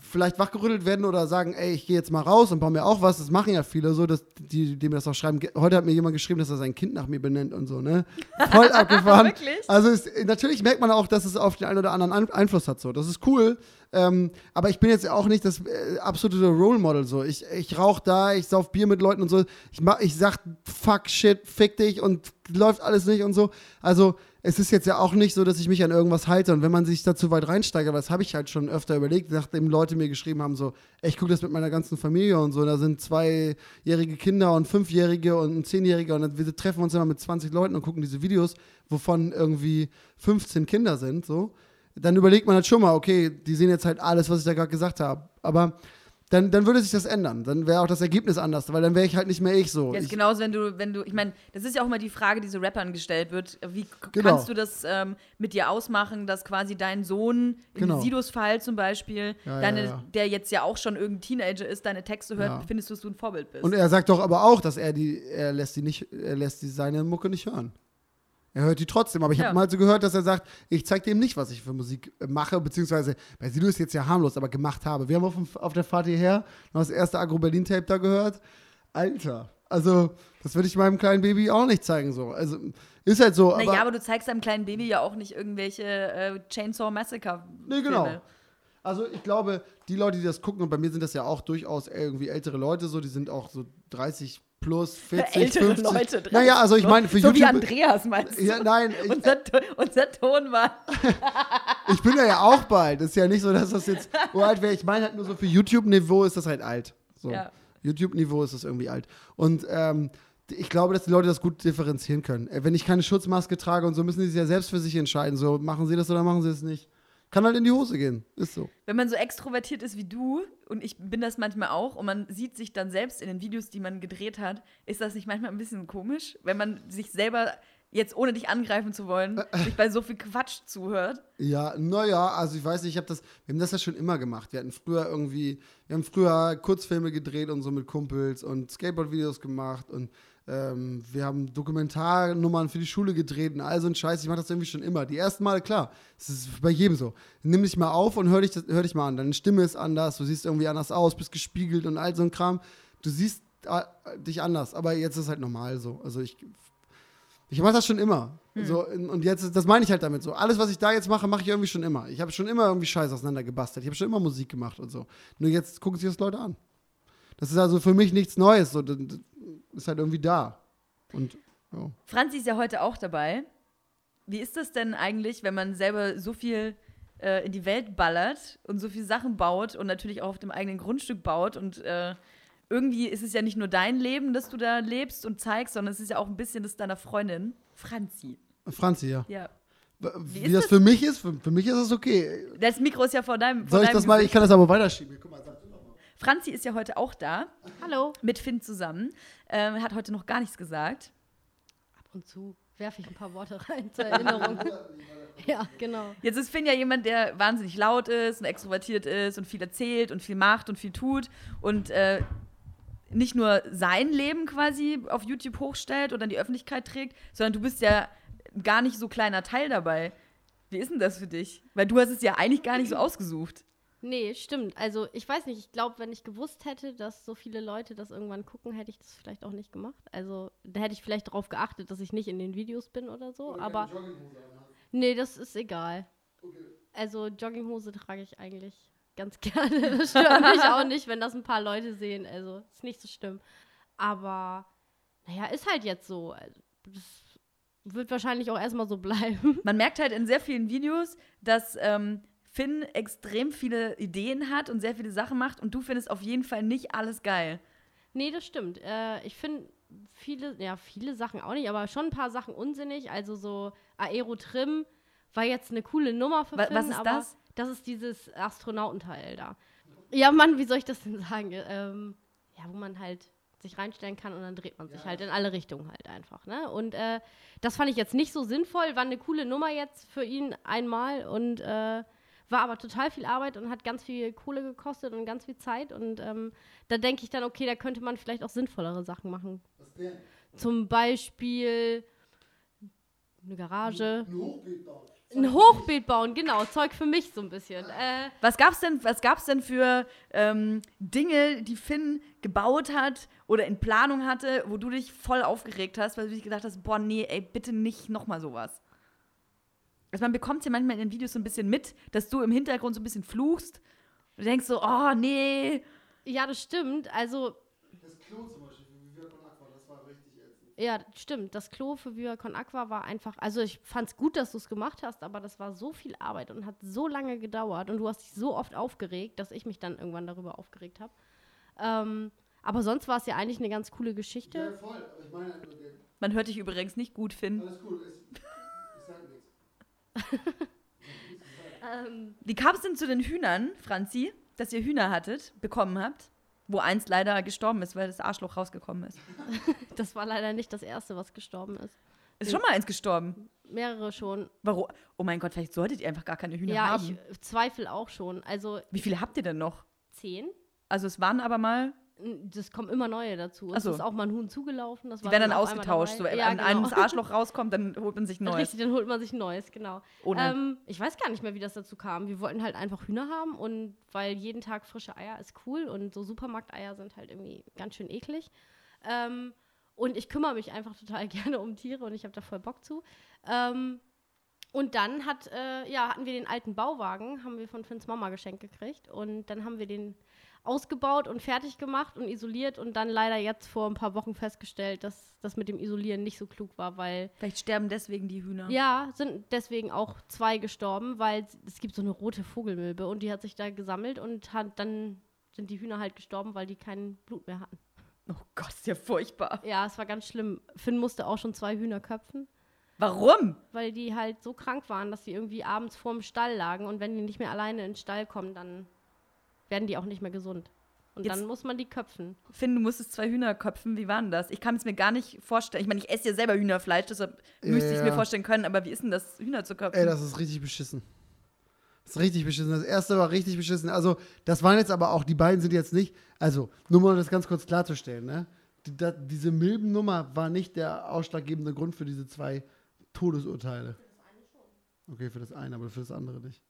vielleicht wachgerüttelt werden oder sagen, ey, ich gehe jetzt mal raus und baue mir auch was. Das machen ja viele so, dass die, die mir das auch schreiben. Heute hat mir jemand geschrieben, dass er sein Kind nach mir benennt und so, ne? Voll abgefahren. Also es, natürlich merkt man auch, dass es auf den einen oder anderen An Einfluss hat. So, das ist cool. Ähm, aber ich bin jetzt auch nicht das äh, absolute Role Model. So, ich, ich rauche da, ich sauf Bier mit Leuten und so. Ich mach, ich sag Fuck, Shit, fick dich und läuft alles nicht und so. Also es ist jetzt ja auch nicht so, dass ich mich an irgendwas halte. Und wenn man sich da zu weit reinsteigert, das habe ich halt schon öfter überlegt, nachdem Leute mir geschrieben haben, so, ich gucke das mit meiner ganzen Familie und so. Da sind zweijährige Kinder und fünfjährige und ein Zehnjähriger und wir treffen uns immer mit 20 Leuten und gucken diese Videos, wovon irgendwie 15 Kinder sind, so. Dann überlegt man halt schon mal, okay, die sehen jetzt halt alles, was ich da gerade gesagt habe. Aber dann, dann würde sich das ändern. Dann wäre auch das Ergebnis anders, weil dann wäre ich halt nicht mehr ich so. Ist ich, genauso, wenn du, wenn du, ich meine, das ist ja auch immer die Frage, die so Rappern gestellt wird. Wie Genau. kannst du das ähm, mit dir ausmachen, dass quasi dein Sohn, in Genau. Sidos Fall zum Beispiel, Ja, deine, ja, ja. der jetzt ja auch schon irgendein Teenager ist, deine Texte hört, findest du, dass du ein Vorbild bist. Und er sagt doch aber auch, dass er die, er lässt die nicht, er lässt die seine Mucke nicht hören. Er hört die trotzdem, aber ich Ja. habe mal so gehört, dass er sagt, ich zeig dem nicht, was ich für Musik äh, mache, beziehungsweise bei Sido ist jetzt ja harmlos, aber gemacht habe. Wir haben auf, dem, auf der Fahrt hierher noch das erste Agro-Berlin-Tape da gehört. Alter, also das würde ich meinem kleinen Baby auch nicht zeigen so. Also ist halt so, naja, aber, aber du zeigst deinem kleinen Baby ja auch nicht irgendwelche äh, Chainsaw Massacre. Nee, genau. Also ich glaube, die Leute, die das gucken, und bei mir sind das ja auch durchaus irgendwie ältere Leute, so, die sind auch so 30 plus, 40, Ältere 50. Leute. dran. Naja, also ich meine, für so YouTube. wie Andreas meinst du? Ja, nein, ich, unser, unser Tonmann. ich bin ja auch bald. Ist ja nicht so, dass das jetzt uralt wäre. Ich meine halt nur so für YouTube-Niveau ist das halt alt. So. Ja. YouTube-Niveau ist das irgendwie alt. Und ähm, ich glaube, dass die Leute das gut differenzieren können. Äh, Wenn ich keine Schutzmaske trage und so, müssen die sich ja selbst für sich entscheiden. So, machen sie das oder machen sie es nicht. Kann halt in die Hose gehen. Ist so. Wenn man so extrovertiert ist wie du, und ich bin das manchmal auch, und man sieht sich dann selbst in den Videos, die man gedreht hat, ist das nicht manchmal ein bisschen komisch, wenn man sich selber, jetzt ohne dich angreifen zu wollen, sich bei so viel Quatsch zuhört? Ja, naja, also ich weiß nicht, ich habe das, wir haben das ja schon immer gemacht. Wir hatten früher irgendwie, wir haben früher Kurzfilme gedreht und so mit Kumpels und Skateboard-Videos gemacht und ähm, wir haben Dokumentarnummern für die Schule gedreht und all so ein Scheiß. Ich mache das irgendwie schon immer. Die ersten Male, klar, es ist bei jedem so. Nimm dich mal auf und hör dich, das- hör dich mal an. Deine Stimme ist anders, du siehst irgendwie anders aus, bist gespiegelt und all so ein Kram. Du siehst äh, dich anders, aber jetzt ist es halt normal so. Also ich, ich mache das schon immer. So, und jetzt, das meine ich halt damit so. Alles, was ich da jetzt mache, mache ich irgendwie schon immer. Ich habe schon immer irgendwie Scheiß auseinander gebastelt. Ich habe schon immer Musik gemacht und so. Nur jetzt gucken sich das Leute an. Das ist also für mich nichts Neues. So, ist halt irgendwie da. Und ja. Franzi ist ja heute auch dabei. Wie ist das denn eigentlich, wenn man selber so viel äh, in die Welt ballert und so viele Sachen baut und natürlich auch auf dem eigenen Grundstück baut und äh, irgendwie ist es ja nicht nur dein Leben, das du da lebst und zeigst, sondern es ist ja auch ein bisschen das deiner Freundin, Franzi. Franzi, ja. Ja. Wie, ist das, das? für mich ist, für, für mich ist das okay. Das Mikro ist ja vor deinem. Vor Soll ich deinem das mal, ich kann das aber weiterschieben. Guck mal, sag du mal. Franzi ist ja heute auch da, Hallo. mit Finn zusammen. Ähm, hat heute noch gar nichts gesagt. Ab und zu werfe ich ein paar Worte rein zur Erinnerung. ja, genau. Jetzt ist Finn ja jemand, der wahnsinnig laut ist und extrovertiert ist und viel erzählt und viel macht und viel tut und äh, nicht nur sein Leben quasi auf YouTube hochstellt oder in die Öffentlichkeit trägt, sondern du bist ja gar nicht so kleiner Teil dabei. Wie ist denn das für dich? Weil du hast es ja eigentlich gar nicht so ausgesucht. Nee, stimmt. Also ich weiß nicht, ich glaube, wenn ich gewusst hätte, dass so viele Leute das irgendwann gucken, hätte ich das vielleicht auch nicht gemacht. Also da hätte ich vielleicht darauf geachtet, dass ich nicht in den Videos bin oder so. Aber nee, das ist egal. Also Jogginghose trage ich eigentlich ganz gerne. Das stört mich auch nicht, wenn das ein paar Leute sehen. Also ist nicht so schlimm. Aber naja, ist halt jetzt so. Also, das wird wahrscheinlich auch erstmal so bleiben. Man merkt halt in sehr vielen Videos, dass ähm, Finn extrem viele Ideen hat und sehr viele Sachen macht und du findest auf jeden Fall nicht alles geil. Nee, das stimmt. Äh, ich finde viele, ja, viele Sachen auch nicht, aber schon ein paar Sachen unsinnig. Also so Aero-Trim war jetzt eine coole Nummer für Wa- Finn, was ist aber das? Das ist dieses Astronautenteil da. Ja, Mann, wie soll ich das denn sagen? Ähm, ja, wo man halt sich reinstellen kann und dann dreht man sich halt in alle Richtungen halt einfach. Ne? Und äh, das fand ich jetzt nicht so sinnvoll, war eine coole Nummer jetzt für ihn einmal und äh, war aber total viel Arbeit und hat ganz viel Kohle gekostet und ganz viel Zeit. Und ähm, da denke ich dann, okay, da könnte man vielleicht auch sinnvollere Sachen machen. Was denn? Zum Beispiel eine Garage. Ein Hochbeet bauen. Ein Hochbeet bauen, genau, Zeug für mich so ein bisschen. Äh, Was gab's denn, was gab's denn für ähm, Dinge, die Finn gebaut hat oder in Planung hatte, wo du dich voll aufgeregt hast, weil du dich gedacht hast, boah, nee, ey, bitte nicht nochmal sowas. Also man bekommt ja manchmal in den Videos so ein bisschen mit, dass du im Hintergrund so ein bisschen fluchst und denkst so, oh, nee. ja, das stimmt. Also, Das Klo zum Beispiel, wie wir von Aqua, das war richtig ätzend. ja, stimmt. Das Klo für Viva Con Aqua war einfach, also ich fand es gut, dass du es gemacht hast, aber das war so viel Arbeit und hat so lange gedauert und du hast dich so oft aufgeregt, dass ich mich dann irgendwann darüber aufgeregt habe. Ähm, aber sonst war es ja eigentlich eine ganz coole Ja, Geschichte. voll. Aber ich meine, nur, der- Man hört dich übrigens nicht gut, Finn. alles cool. Nichts. Ähm, Wie kam es denn zu den Hühnern, Franzi, dass ihr Hühner hattet, bekommen habt? Wo eins leider gestorben ist, weil das Arschloch rausgekommen ist. das war leider nicht das erste, was gestorben ist. Ist schon mal eins gestorben. Mehrere schon. Warum? Oh mein Gott, vielleicht solltet ihr einfach gar keine Hühner ja, haben. ich zweifle auch schon. Also Wie viele habt ihr denn noch? zehn. Also es waren aber mal, Das kommen immer neue dazu. Es so. ist auch mal ein Huhn zugelaufen. Das die werden dann ausgetauscht. So, wenn ja, genau. einem das Arschloch rauskommt, dann holt man sich neues. Richtig, dann holt man sich neues, genau. Ähm, ich weiß gar nicht mehr, wie das dazu kam. Wir wollten halt einfach Hühner haben und weil jeden Tag frische Eier ist cool und so Supermarkteier sind halt irgendwie ganz schön eklig. Ähm, und ich kümmere mich einfach total gerne um Tiere und ich habe da voll Bock zu. Ähm, und dann hat, äh, ja, hatten wir den alten Bauwagen, haben wir von Finns Mama geschenkt gekriegt. Und dann haben wir den ausgebaut und fertig gemacht und isoliert und dann leider jetzt vor ein paar Wochen festgestellt, dass das mit dem Isolieren nicht so klug war, weil Vielleicht sterben deswegen die Hühner. ja, sind deswegen auch zwei gestorben, weil es- gibt so eine rote Vogelmilbe und die hat sich da gesammelt und hat, dann sind die Hühner halt gestorben, weil die kein Blut mehr hatten. Oh Gott, ist ja furchtbar. Ja, es war ganz schlimm. Finn musste auch schon zwei Hühner köpfen, Warum? weil die halt so krank waren, dass sie irgendwie abends vorm Stall lagen und wenn die nicht mehr alleine in den Stall kommen, dann werden die auch nicht mehr gesund. Und Jetzt- dann muss man die köpfen. Finn, du musstest zwei Hühner köpfen. Wie war denn das? Ich kann es mir gar nicht vorstellen. Ich meine, ich esse ja selber Hühnerfleisch, deshalb müsste ich es Ja. mir vorstellen können. Aber wie ist denn das, Hühner zu köpfen? Ey, das ist richtig beschissen. Das ist richtig beschissen. Das erste war richtig beschissen. Also, das waren jetzt aber auch, die beiden sind jetzt nicht, also, nur mal um das ganz kurz klarzustellen, ne? Die, da, diese Milbennummer war nicht der ausschlaggebende Grund für diese zwei Todesurteile. Okay, für das eine, aber für das andere nicht.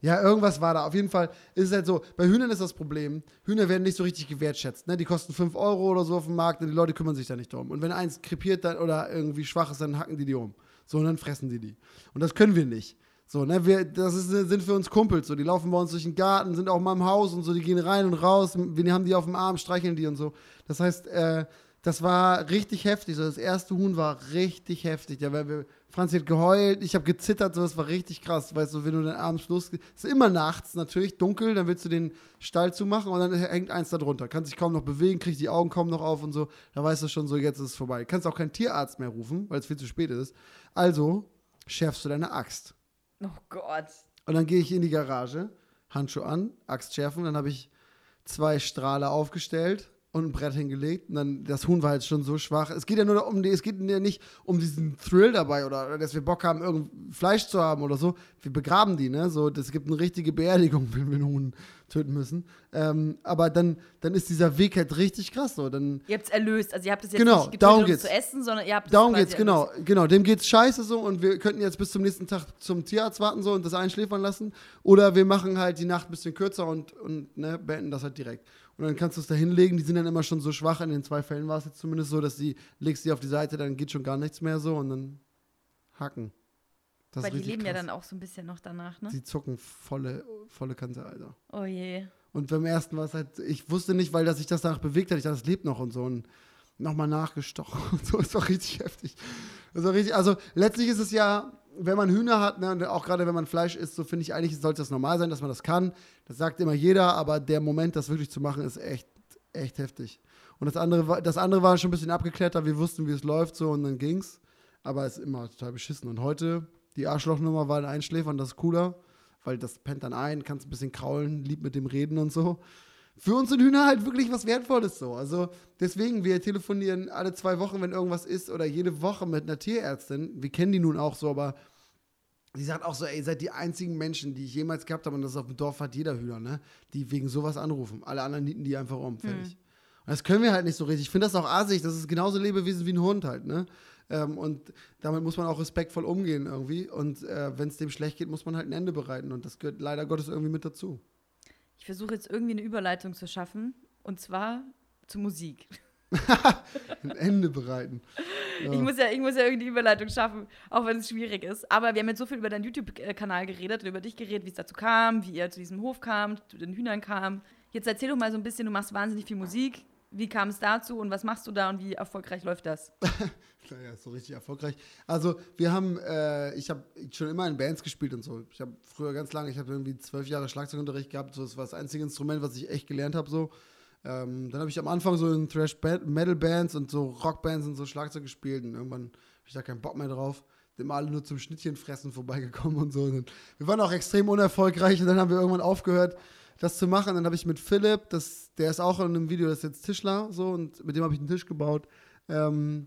Ja, irgendwas war da. Auf jeden Fall ist es halt so, bei Hühnern ist das Problem, Hühner werden nicht so richtig gewertschätzt. Ne? Die kosten 5 Euro oder so auf dem Markt und die Leute kümmern sich da nicht drum. Und wenn eins krepiert dann oder irgendwie schwach ist, dann hacken die die um. So, und dann fressen die die. Und das können wir nicht. So, ne, wir, das ist, sind für uns Kumpels, so, die laufen bei uns durch den Garten, sind auch mal im Haus und so, die gehen rein und raus, wir haben die auf dem Arm, streicheln die und so. Das heißt, äh, das war richtig heftig. So, das erste Huhn war richtig heftig. Ja, weil wir, Franz hat geheult, ich habe gezittert, so, das war richtig krass. Weißt du, wenn du dann abends los, ist immer nachts natürlich dunkel, dann willst du den Stall zumachen und dann hängt eins da drunter. Kannst dich kaum noch bewegen, kriegst die Augen kaum noch auf und so. Da weißt du schon so, jetzt ist es vorbei. Kannst auch keinen Tierarzt mehr rufen, weil es viel zu spät ist. Also schärfst du deine Axt. Oh Gott. Und dann gehe ich in die Garage, Handschuh an, Axt schärfen, dann habe ich zwei Strahler aufgestellt und ein Brett hingelegt. Und dann, das Huhn war halt schon so schwach. Es geht ja nur um die, es geht ja nicht um diesen Thrill dabei oder, dass wir Bock haben, irgend Fleisch zu haben oder so. Wir begraben die, ne? So, das gibt eine richtige Beerdigung, wenn wir ein Huhn töten müssen. Ähm, aber dann, dann ist dieser Weg halt richtig krass. So. Dann, Ihr habt es erlöst. Also ihr habt es jetzt Genau, nicht getötet, um geht's. zu essen, sondern ihr habt es quasi geht's, genau. erlöst. Genau, dem geht's scheiße so und wir könnten jetzt bis zum nächsten Tag zum Tierarzt warten so und das einschläfern lassen. Oder wir machen halt die Nacht ein bisschen kürzer und, und ne, beenden das halt direkt. Und dann kannst du es da hinlegen, die sind dann immer schon so schwach, in den zwei Fällen war es jetzt zumindest so, dass die, legst die auf die Seite, dann geht schon gar nichts mehr so und dann hacken. Das Weil die leben ja krass. dann auch so ein bisschen noch danach, ne? Die zucken volle, volle Kanze, Alter. Oh je. Und beim ersten war es halt, ich wusste nicht, weil das sich das danach bewegt hat, ich dachte, das lebt noch und so. Und nochmal nachgestochen und so, ist doch richtig heftig. Das richtig, also letztlich ist es ja, wenn man Hühner hat, ne, und auch gerade wenn man Fleisch isst, so finde ich eigentlich, sollte das normal sein, dass man das kann. Das sagt immer jeder, aber der Moment, das wirklich zu machen, ist echt, echt heftig. Und das andere, war, das andere war schon ein bisschen abgeklärter, wir wussten, wie es läuft, so und dann ging's. Aber es ist immer total beschissen. Und heute, die Arschlochnummer war ein Einschläfern, das ist cooler, weil das pennt dann ein, kannst ein bisschen kraulen, lieb mit dem reden und so. Für uns sind Hühner halt wirklich was Wertvolles so. Also deswegen, wir telefonieren alle zwei Wochen, wenn irgendwas ist, oder jede Woche mit einer Tierärztin. Wir kennen die nun auch so, aber die sagt auch so, ey, ihr seid die einzigen Menschen, die ich jemals gehabt habe, und das ist auf dem Dorf hat jeder Hühner, ne? Die wegen sowas anrufen. Alle anderen nieten die einfach um, fertig. Und das können wir halt nicht so richtig. Ich finde das auch asig, das ist genauso Lebewesen wie ein Hund halt, ne? Ähm, und damit muss man auch respektvoll umgehen irgendwie. Und äh, wenn es dem schlecht geht, muss man halt ein Ende bereiten. Und das gehört leider Gottes irgendwie mit dazu. Ich versuche jetzt irgendwie eine Überleitung zu schaffen. Und zwar zu Musik. Ein Ende bereiten. Ja. Ich, muss ja, ich muss ja irgendwie die Überleitung schaffen, auch wenn es schwierig ist. Aber wir haben jetzt so viel über deinen YouTube-Kanal geredet und über dich geredet, wie es dazu kam, wie ihr zu diesem Hof kam, zu den Hühnern kam. Jetzt erzähl doch mal so ein bisschen, du machst wahnsinnig viel Musik. Wie kam es dazu und was machst du da und wie erfolgreich läuft das? Naja, so richtig erfolgreich. Also, wir haben, äh, ich habe schon immer in Bands gespielt und so. Ich habe früher ganz lange, ich habe irgendwie zwölf Jahre Schlagzeugunterricht gehabt. So, das war das einzige Instrument, was ich echt gelernt habe. So. Ähm, dann habe ich am Anfang so in Thrash-Metal-Bands und so Rockbands und so Schlagzeug gespielt und irgendwann habe ich da keinen Bock mehr drauf. Sind alle nur zum Schnittchenfressen vorbeigekommen und so. Und wir waren auch extrem unerfolgreich und dann haben wir irgendwann aufgehört, das zu machen. Dann habe ich mit Philipp, das, der ist auch in einem Video, das ist jetzt Tischler, so, und mit dem habe ich einen Tisch gebaut. Ähm,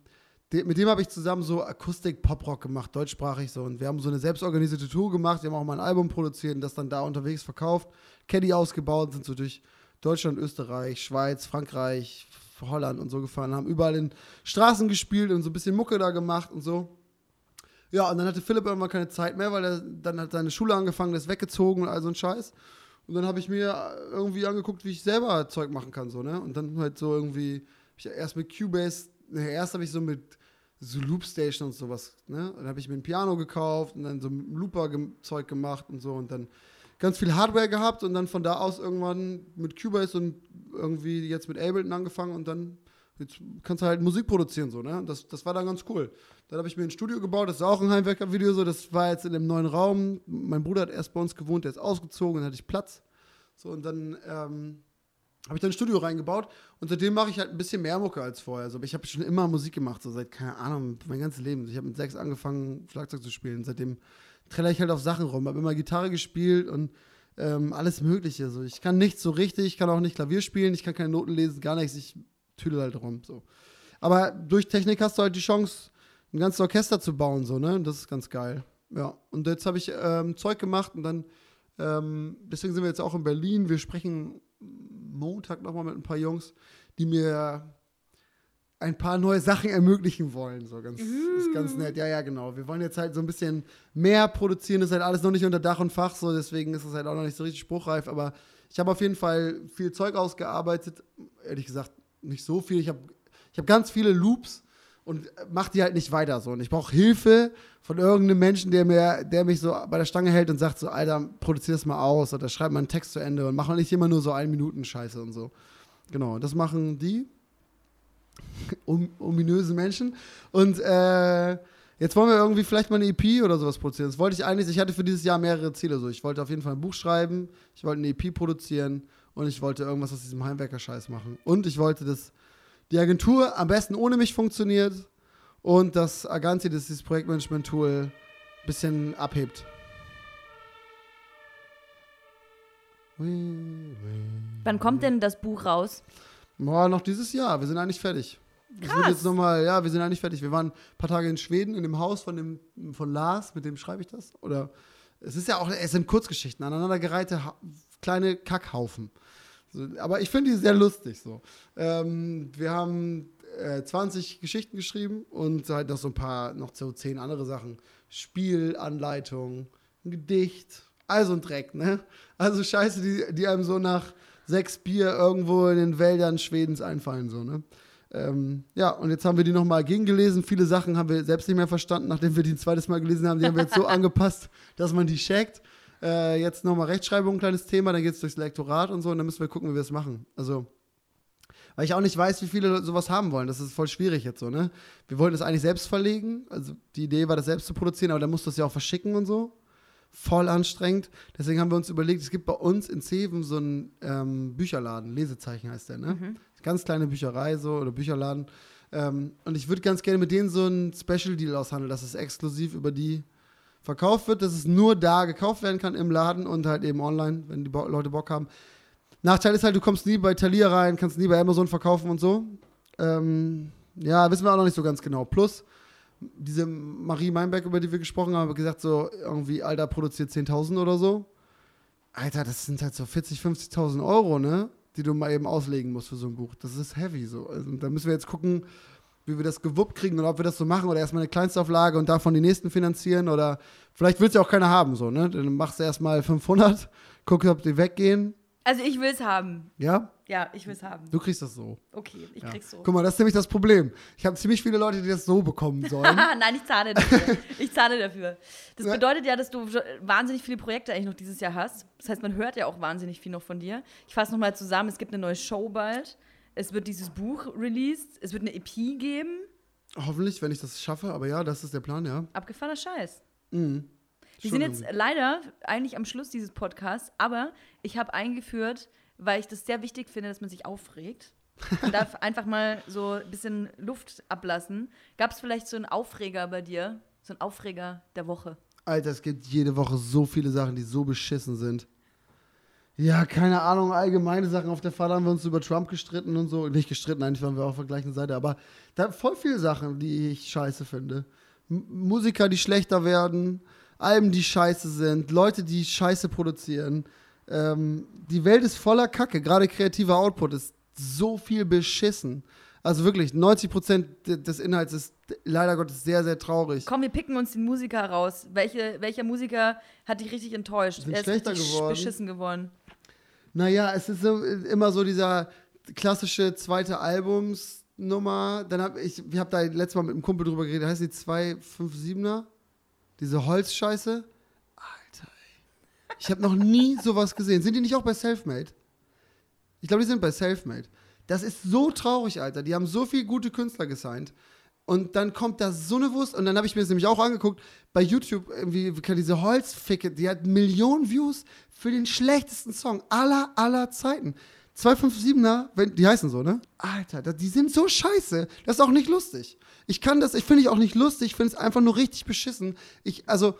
mit dem habe ich zusammen so Akustik-Pop-Rock gemacht, deutschsprachig so. Und wir haben so eine selbstorganisierte Tour gemacht, wir haben auch mal ein Album produziert und das dann da unterwegs verkauft, Caddy ausgebaut, sind so durch Deutschland, Österreich, Schweiz, Frankreich, Holland und so gefahren, haben überall in Straßen gespielt und so ein bisschen Mucke da gemacht und so. Ja, und dann hatte Philipp irgendwann keine Zeit mehr, weil er dann hat seine Schule angefangen, ist weggezogen und all so ein Scheiß. Und dann habe ich mir irgendwie angeguckt, wie ich selber Zeug machen kann, so, ne? Und dann halt so irgendwie, ich erst mit Cubase, ne, erst habe ich so mit so Loopstation und sowas, ne? Dann habe ich mir ein Piano gekauft und dann so Looper-Zeug gemacht und so und dann ganz viel Hardware gehabt und dann von da aus irgendwann mit Cubase und irgendwie jetzt mit Ableton angefangen und dann jetzt kannst du halt Musik produzieren, so, ne? Das, das war dann ganz cool. Dann habe ich mir ein Studio gebaut, das ist auch ein Heimwerker-Video, so, das war jetzt in dem neuen Raum. Mein Bruder hat erst bei uns gewohnt, der ist ausgezogen, dann hatte ich Platz. So, und dann ähm, habe ich dann ein Studio reingebaut und seitdem mache ich halt ein bisschen mehr Mucke als vorher. Also, ich habe schon immer Musik gemacht, so seit, keine Ahnung, mein ganzes Leben. Ich habe mit sechs angefangen, Schlagzeug zu spielen. Seitdem treller ich halt auf Sachen rum, habe immer Gitarre gespielt und ähm, alles Mögliche. So. Ich kann nichts so richtig, ich kann auch nicht Klavier spielen, ich kann keine Noten lesen, gar nichts. Ich tüdel halt rum. So. Aber durch Technik hast du halt die Chance, ein ganzes Orchester zu bauen, so, ne? Und das ist ganz geil. Ja. Und jetzt habe ich ähm, Zeug gemacht und dann, ähm, deswegen sind wir jetzt auch in Berlin. Wir sprechen Montag nochmal mit ein paar Jungs, die mir ein paar neue Sachen ermöglichen wollen. So ganz, ist ganz nett. Ja, ja, genau. Wir wollen jetzt halt so ein bisschen mehr produzieren. Das ist halt alles noch nicht unter Dach und Fach, so deswegen ist es halt auch noch nicht so richtig spruchreif. Aber ich habe auf jeden Fall viel Zeug ausgearbeitet. Ehrlich gesagt, nicht so viel. Ich habe ich hab ganz viele Loops und mach die halt nicht weiter so. Und ich brauche Hilfe von irgendeinem Menschen, der mir, der mich so bei der Stange hält und sagt so, Alter, produzier das mal aus oder schreib mal einen Text zu Ende und mach mal nicht immer nur so ein Minuten Scheiße und so. Genau, das machen die um, ominöse Menschen. Und äh, jetzt wollen wir irgendwie vielleicht mal eine EP oder sowas produzieren. Das wollte ich eigentlich, ich hatte für dieses Jahr mehrere Ziele. So. Ich wollte auf jeden Fall ein Buch schreiben, ich wollte eine EP produzieren und ich wollte irgendwas aus diesem Heimwerker-Scheiß machen. Und ich wollte, dass die Agentur am besten ohne mich funktioniert und dass Aganti, das ist dieses Projektmanagement-Tool, ein bisschen abhebt. Wann kommt denn das Buch raus? Boah, noch dieses Jahr. Wir sind eigentlich fertig. Wir sind jetzt noch mal, ja, wir sind eigentlich fertig. Wir waren ein paar Tage in Schweden in dem Haus von dem von Lars, mit dem schreibe ich das. Oder es ist ja auch, es sind Kurzgeschichten, aneinandergereihte ha kleine Kackhaufen. So, aber ich finde die sehr lustig so. Ähm, wir haben äh, 20 Geschichten geschrieben und halt noch so ein paar, noch so zehn andere Sachen. Spielanleitung, ein Gedicht, also ein Dreck, ne? Also Scheiße, die, die einem so nach sechs Bier irgendwo in den Wäldern Schwedens einfallen, so, ne? Ähm, ja, und jetzt haben wir die nochmal gegengelesen. Viele Sachen haben wir selbst nicht mehr verstanden, nachdem wir die ein zweites Mal gelesen haben. Die haben wir jetzt so angepasst, dass man die checkt. Äh, jetzt nochmal Rechtschreibung, ein kleines Thema, dann geht es durchs Lektorat und so und dann müssen wir gucken, wie wir es machen. Also, weil ich auch nicht weiß, wie viele sowas haben wollen. Das ist voll schwierig jetzt so, ne? Wir wollten das eigentlich selbst verlegen. Also die Idee war, das selbst zu produzieren, aber dann musst du es ja auch verschicken und so. Voll anstrengend. Deswegen haben wir uns überlegt, es gibt bei uns in Zeven so einen ähm, Bücherladen, Lesezeichen heißt der, ne? Ganz kleine Bücherei so oder Bücherladen. Ähm, und ich würde ganz gerne mit denen so einen Special Deal aushandeln, dass es exklusiv über die verkauft wird, dass es nur da gekauft werden kann im Laden und halt eben online, wenn die Bo Leute Bock haben. Nachteil ist halt, du kommst nie bei Thalia rein, kannst nie bei Amazon verkaufen und so. Ähm, ja, wissen wir auch noch nicht so ganz genau. Plus, diese Marie Meinberg, über die wir gesprochen haben, hat gesagt, so irgendwie, Alter, produziert 10.000 oder so. Alter, das sind halt so 40.000, 50.000 Euro, ne? Die du mal eben auslegen musst für so ein Buch. Das ist heavy so. Also, da müssen wir jetzt gucken, wie wir das gewuppt kriegen und ob wir das so machen oder erstmal eine Kleinstauflage und davon die nächsten finanzieren oder vielleicht will es ja auch keiner haben, so, ne? Dann machst du erstmal 500, guckst, ob die weggehen. Also ich will es haben. Ja? Ja, ich will es haben. Du kriegst das so. Okay, ich Ja. krieg's so. Guck mal, das ist nämlich das Problem. Ich habe ziemlich viele Leute, die das so bekommen sollen. Nein, ich zahle dafür. Ich zahle dafür. Das bedeutet ja, dass du wahnsinnig viele Projekte eigentlich noch dieses Jahr hast. Das heißt, man hört ja auch wahnsinnig viel noch von dir. Ich fasse nochmal zusammen, es gibt eine neue Show bald. Es wird dieses Buch released. Es wird eine EP geben. Hoffentlich, wenn ich das schaffe, aber ja, das ist der Plan, ja. Abgefahrener Scheiß. Mhm. Wir sind jetzt leider eigentlich am Schluss dieses Podcasts, aber ich habe eingeführt, weil ich das sehr wichtig finde, dass man sich aufregt. Man darf einfach mal so ein bisschen Luft ablassen. Gab es vielleicht so einen Aufreger bei dir? So einen Aufreger der Woche? Alter, es gibt jede Woche so viele Sachen, die so beschissen sind. Ja, keine Ahnung, allgemeine Sachen. Auf der Fahrt haben wir uns über Trump gestritten und so. Nicht gestritten, eigentlich waren wir auf der gleichen Seite, aber da voll viele Sachen, die ich scheiße finde. M Musiker, die schlechter werden, Alben, die scheiße sind, Leute, die scheiße produzieren. Ähm, die Welt ist voller Kacke. Gerade kreativer Output ist so viel beschissen. Also wirklich, 90% de- des Inhalts ist leider Gottes sehr, sehr traurig. Komm, wir picken uns den Musiker raus. Welche, welcher Musiker hat dich richtig enttäuscht? Sind er ist schlechter richtig geworden. beschissen geworden. Naja, es ist immer so dieser klassische zweite Albumsnummer. Dann hab ich, ich habe da letztes Mal mit einem Kumpel drüber geredet, heißt die 257er? Diese Holzscheiße? Alter, ey. Ich habe noch nie sowas gesehen. Sind die nicht auch bei Selfmade? Ich glaube, die sind bei Selfmade. Das ist so traurig, Alter. Die haben so viele gute Künstler gesigned. Und dann kommt da so eine Wurst. Und dann habe ich mir das nämlich auch angeguckt. Bei YouTube, irgendwie, kann diese Holzficke, die hat Millionen Views für den schlechtesten Song aller, aller Zeiten. 257er, wenn, die heißen so, ne? Alter, die sind so scheiße. Das ist auch nicht lustig. Ich kann das, ich finde ich auch nicht lustig. Ich finde es einfach nur richtig beschissen. Ich, also,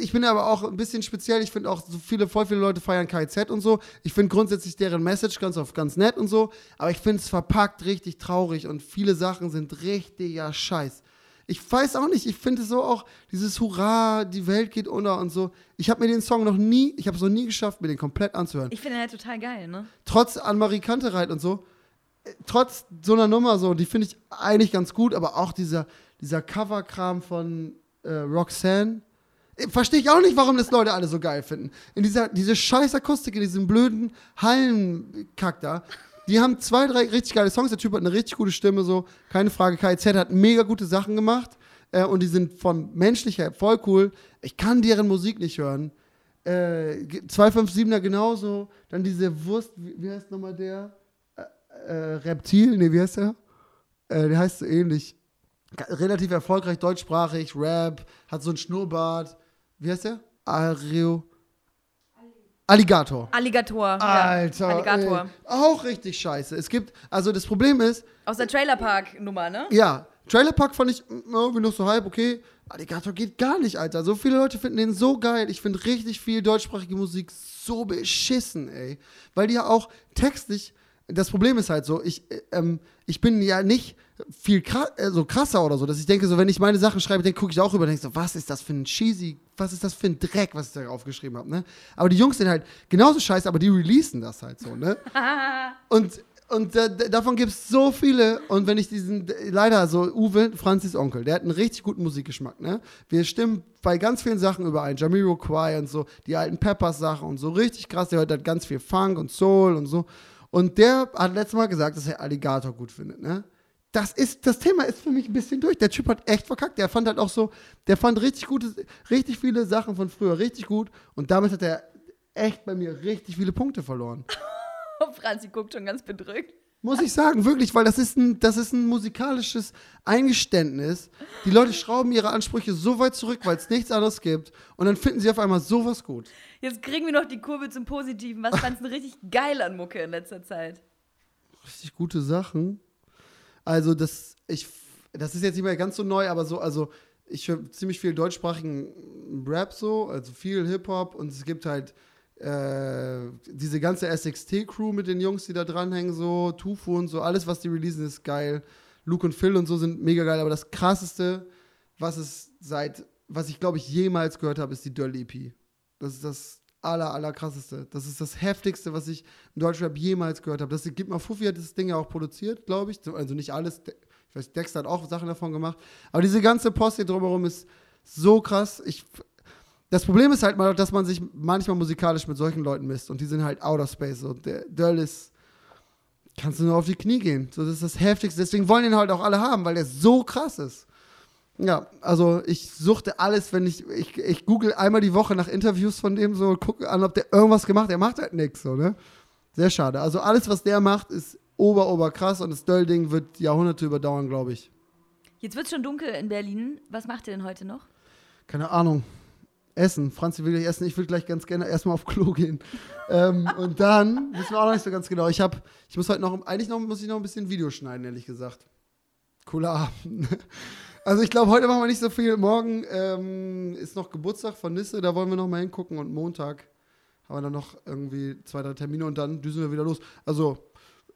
ich bin aber auch ein bisschen speziell. Ich finde auch so viele, voll viele Leute feiern KZ und so. Ich finde grundsätzlich deren Message ganz oft ganz nett und so. Aber ich finde es verpackt richtig traurig und viele Sachen sind richtiger Scheiß. Ich weiß auch nicht, ich finde so auch dieses Hurra, die Welt geht unter und so. Ich habe mir den Song noch nie, ich habe es noch nie geschafft, mir den komplett anzuhören. Ich finde ihn halt total geil, ne? Trotz Anne-Marie Kantereit und so. trotz so einer Nummer so, die finde ich eigentlich ganz gut, aber auch dieser, dieser Coverkram von äh, Roxanne. Verstehe ich auch nicht, warum das Leute alle so geil finden. In dieser diese scheiß Akustik, in diesem blöden Hallenkack da. Die haben zwei, drei richtig geile Songs. Der Typ hat eine richtig gute Stimme, so. Keine Frage. KZ hat mega gute Sachen gemacht. Äh, und die sind von menschlich her voll cool. Ich kann deren Musik nicht hören. Äh, 257er genauso. Dann diese Wurst, wie, wie heißt nochmal der? Äh, äh, Reptil, nee, wie heißt der? Äh, der heißt so ähnlich. Relativ erfolgreich, deutschsprachig, Rap, hat so einen Schnurrbart. Wie heißt der? Areo. Alligator. Alligator. Alter. Ja. Alligator. Ey, auch richtig scheiße. Es gibt, also das Problem ist, Aus der Trailerpark-Nummer, ne? ja, Trailer Park fand ich mm, irgendwie noch so halb, okay. Alligator geht gar nicht, Alter. So viele Leute finden den so geil. Ich finde richtig viel deutschsprachige Musik so beschissen, ey. Weil die ja auch textlich, das Problem ist halt so, ich, äh, ähm, ich bin ja nicht viel kra äh, so krasser oder so, dass ich denke, so, wenn ich meine Sachen schreibe, dann gucke ich auch rüber und denke so, was ist das für ein cheesy, was ist das für ein Dreck, was ich da aufgeschrieben habe, ne? Aber die Jungs sind halt genauso scheiße, aber die releasen das halt so, ne? Und, und äh, davon gibt es so viele. Und wenn ich diesen, leider so, Uwe, Franzis Onkel, der hat einen richtig guten Musikgeschmack, ne? Wir stimmen bei ganz vielen Sachen überein. Jamiroquai und so, die alten Peppers-Sachen und so, richtig krass. Der hört halt ganz viel Funk und Soul und so. Und der hat letztes Mal gesagt, dass er Alligator gut findet, ne? Das ist, das Thema ist für mich ein bisschen durch. Der Typ hat echt verkackt. Der fand halt auch so, der fand richtig gute, richtig viele Sachen von früher richtig gut. Und damit hat er echt bei mir richtig viele Punkte verloren. Franzi guckt schon ganz bedrückt. Muss ich sagen, wirklich, weil das ist ein, das ist ein musikalisches Eingeständnis. Die Leute schrauben ihre Ansprüche so weit zurück, weil es nichts anderes gibt. Und dann finden sie auf einmal sowas gut. Jetzt kriegen wir noch die Kurve zum Positiven. Was fandst du richtig geil an Mucke in letzter Zeit? Richtig gute Sachen. Also, das, ich, das ist jetzt nicht mehr ganz so neu, aber so, also, ich höre ziemlich viel deutschsprachigen Rap so, also viel Hip-Hop und es gibt halt äh, diese ganze SXT-Crew mit den Jungs, die da dranhängen, so, Tufu und so, alles, was die releasen, ist geil. Luke und Phil und so sind mega geil, aber das krasseste, was es seit, was ich glaube ich jemals gehört habe, ist die Döll EP. Das ist das aller, aller krasseste. Das ist das heftigste, was ich im Deutschrap jemals gehört habe. Das gibt mal Fuffi hat das Ding ja auch produziert, glaube ich. Also nicht alles. Ich weiß, Dexter hat auch Sachen davon gemacht. Aber diese ganze Posse drumherum ist so krass. Ich, das Problem ist halt mal, dass man sich manchmal musikalisch mit solchen Leuten misst und die sind halt outer space. Und der Döll ist, kannst du nur auf die Knie gehen. So, das ist das Heftigste. Deswegen wollen ihn halt auch alle haben, weil der so krass ist. Ja, also ich suchte alles, wenn ich, ich, ich google einmal die Woche nach Interviews von dem so, gucke an, ob der irgendwas gemacht hat. Der macht halt nichts, so, ne? Sehr schade. Also alles, was der macht, ist ober, ober krass und das Döll-Ding wird Jahrhunderte überdauern, glaube ich. Jetzt wird schon dunkel in Berlin. Was macht ihr denn heute noch? Keine Ahnung. Essen. Franzi will gleich essen. Ich will gleich ganz gerne erstmal auf Klo gehen. ähm, und dann wissen wir auch noch nicht so ganz genau. Ich habe, ich muss heute noch, eigentlich noch, muss ich noch ein bisschen Video schneiden, ehrlich gesagt. Cooler Abend. Also ich glaube, heute machen wir nicht so viel. Morgen ähm, ist noch Geburtstag von Nisse, da wollen wir noch mal hingucken. Und Montag haben wir dann noch irgendwie zwei, drei Termine und dann düsen wir wieder los. Also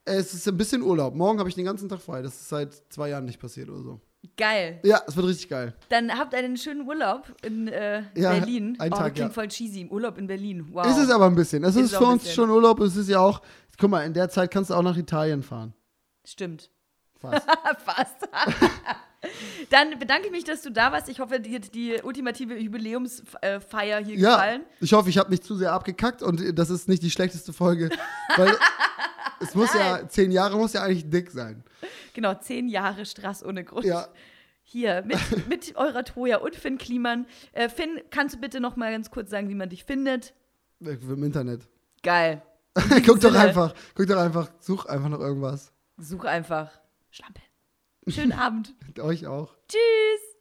es ist ein bisschen Urlaub. Morgen habe ich den ganzen Tag frei. Das ist seit zwei Jahren nicht passiert oder so. Geil. Ja, es wird richtig geil. Dann habt einen schönen Urlaub in äh, Ja, Berlin. einen oh, Tag, klingt ja. voll cheesy. Urlaub in Berlin. Wow. Ist es aber ein bisschen. Es Ist ist, für ein uns bisschen. schon Urlaub. Es ist ja auch, guck mal, in der Zeit kannst du auch nach Italien fahren. Stimmt. Fast. Fast. Dann bedanke ich mich, dass du da warst. Ich hoffe, dir hat die ultimative Jubiläumsfeier hier ja, gefallen. ich hoffe, ich habe nicht zu sehr abgekackt und das ist nicht die schlechteste Folge. weil es muss ja, zehn Jahre muss ja eigentlich dick sein. Genau, zehn Jahre Strass ohne Grund. Ja, Hier, mit, mit eurer Toja und Finn Kliman. Äh, Finn, kannst du bitte noch mal ganz kurz sagen, wie man dich findet? im Internet. Geil. guck doch Sinne. einfach, guck doch einfach, such einfach noch irgendwas. Such einfach Schlampe. Schönen Abend. Euch auch. Tschüss.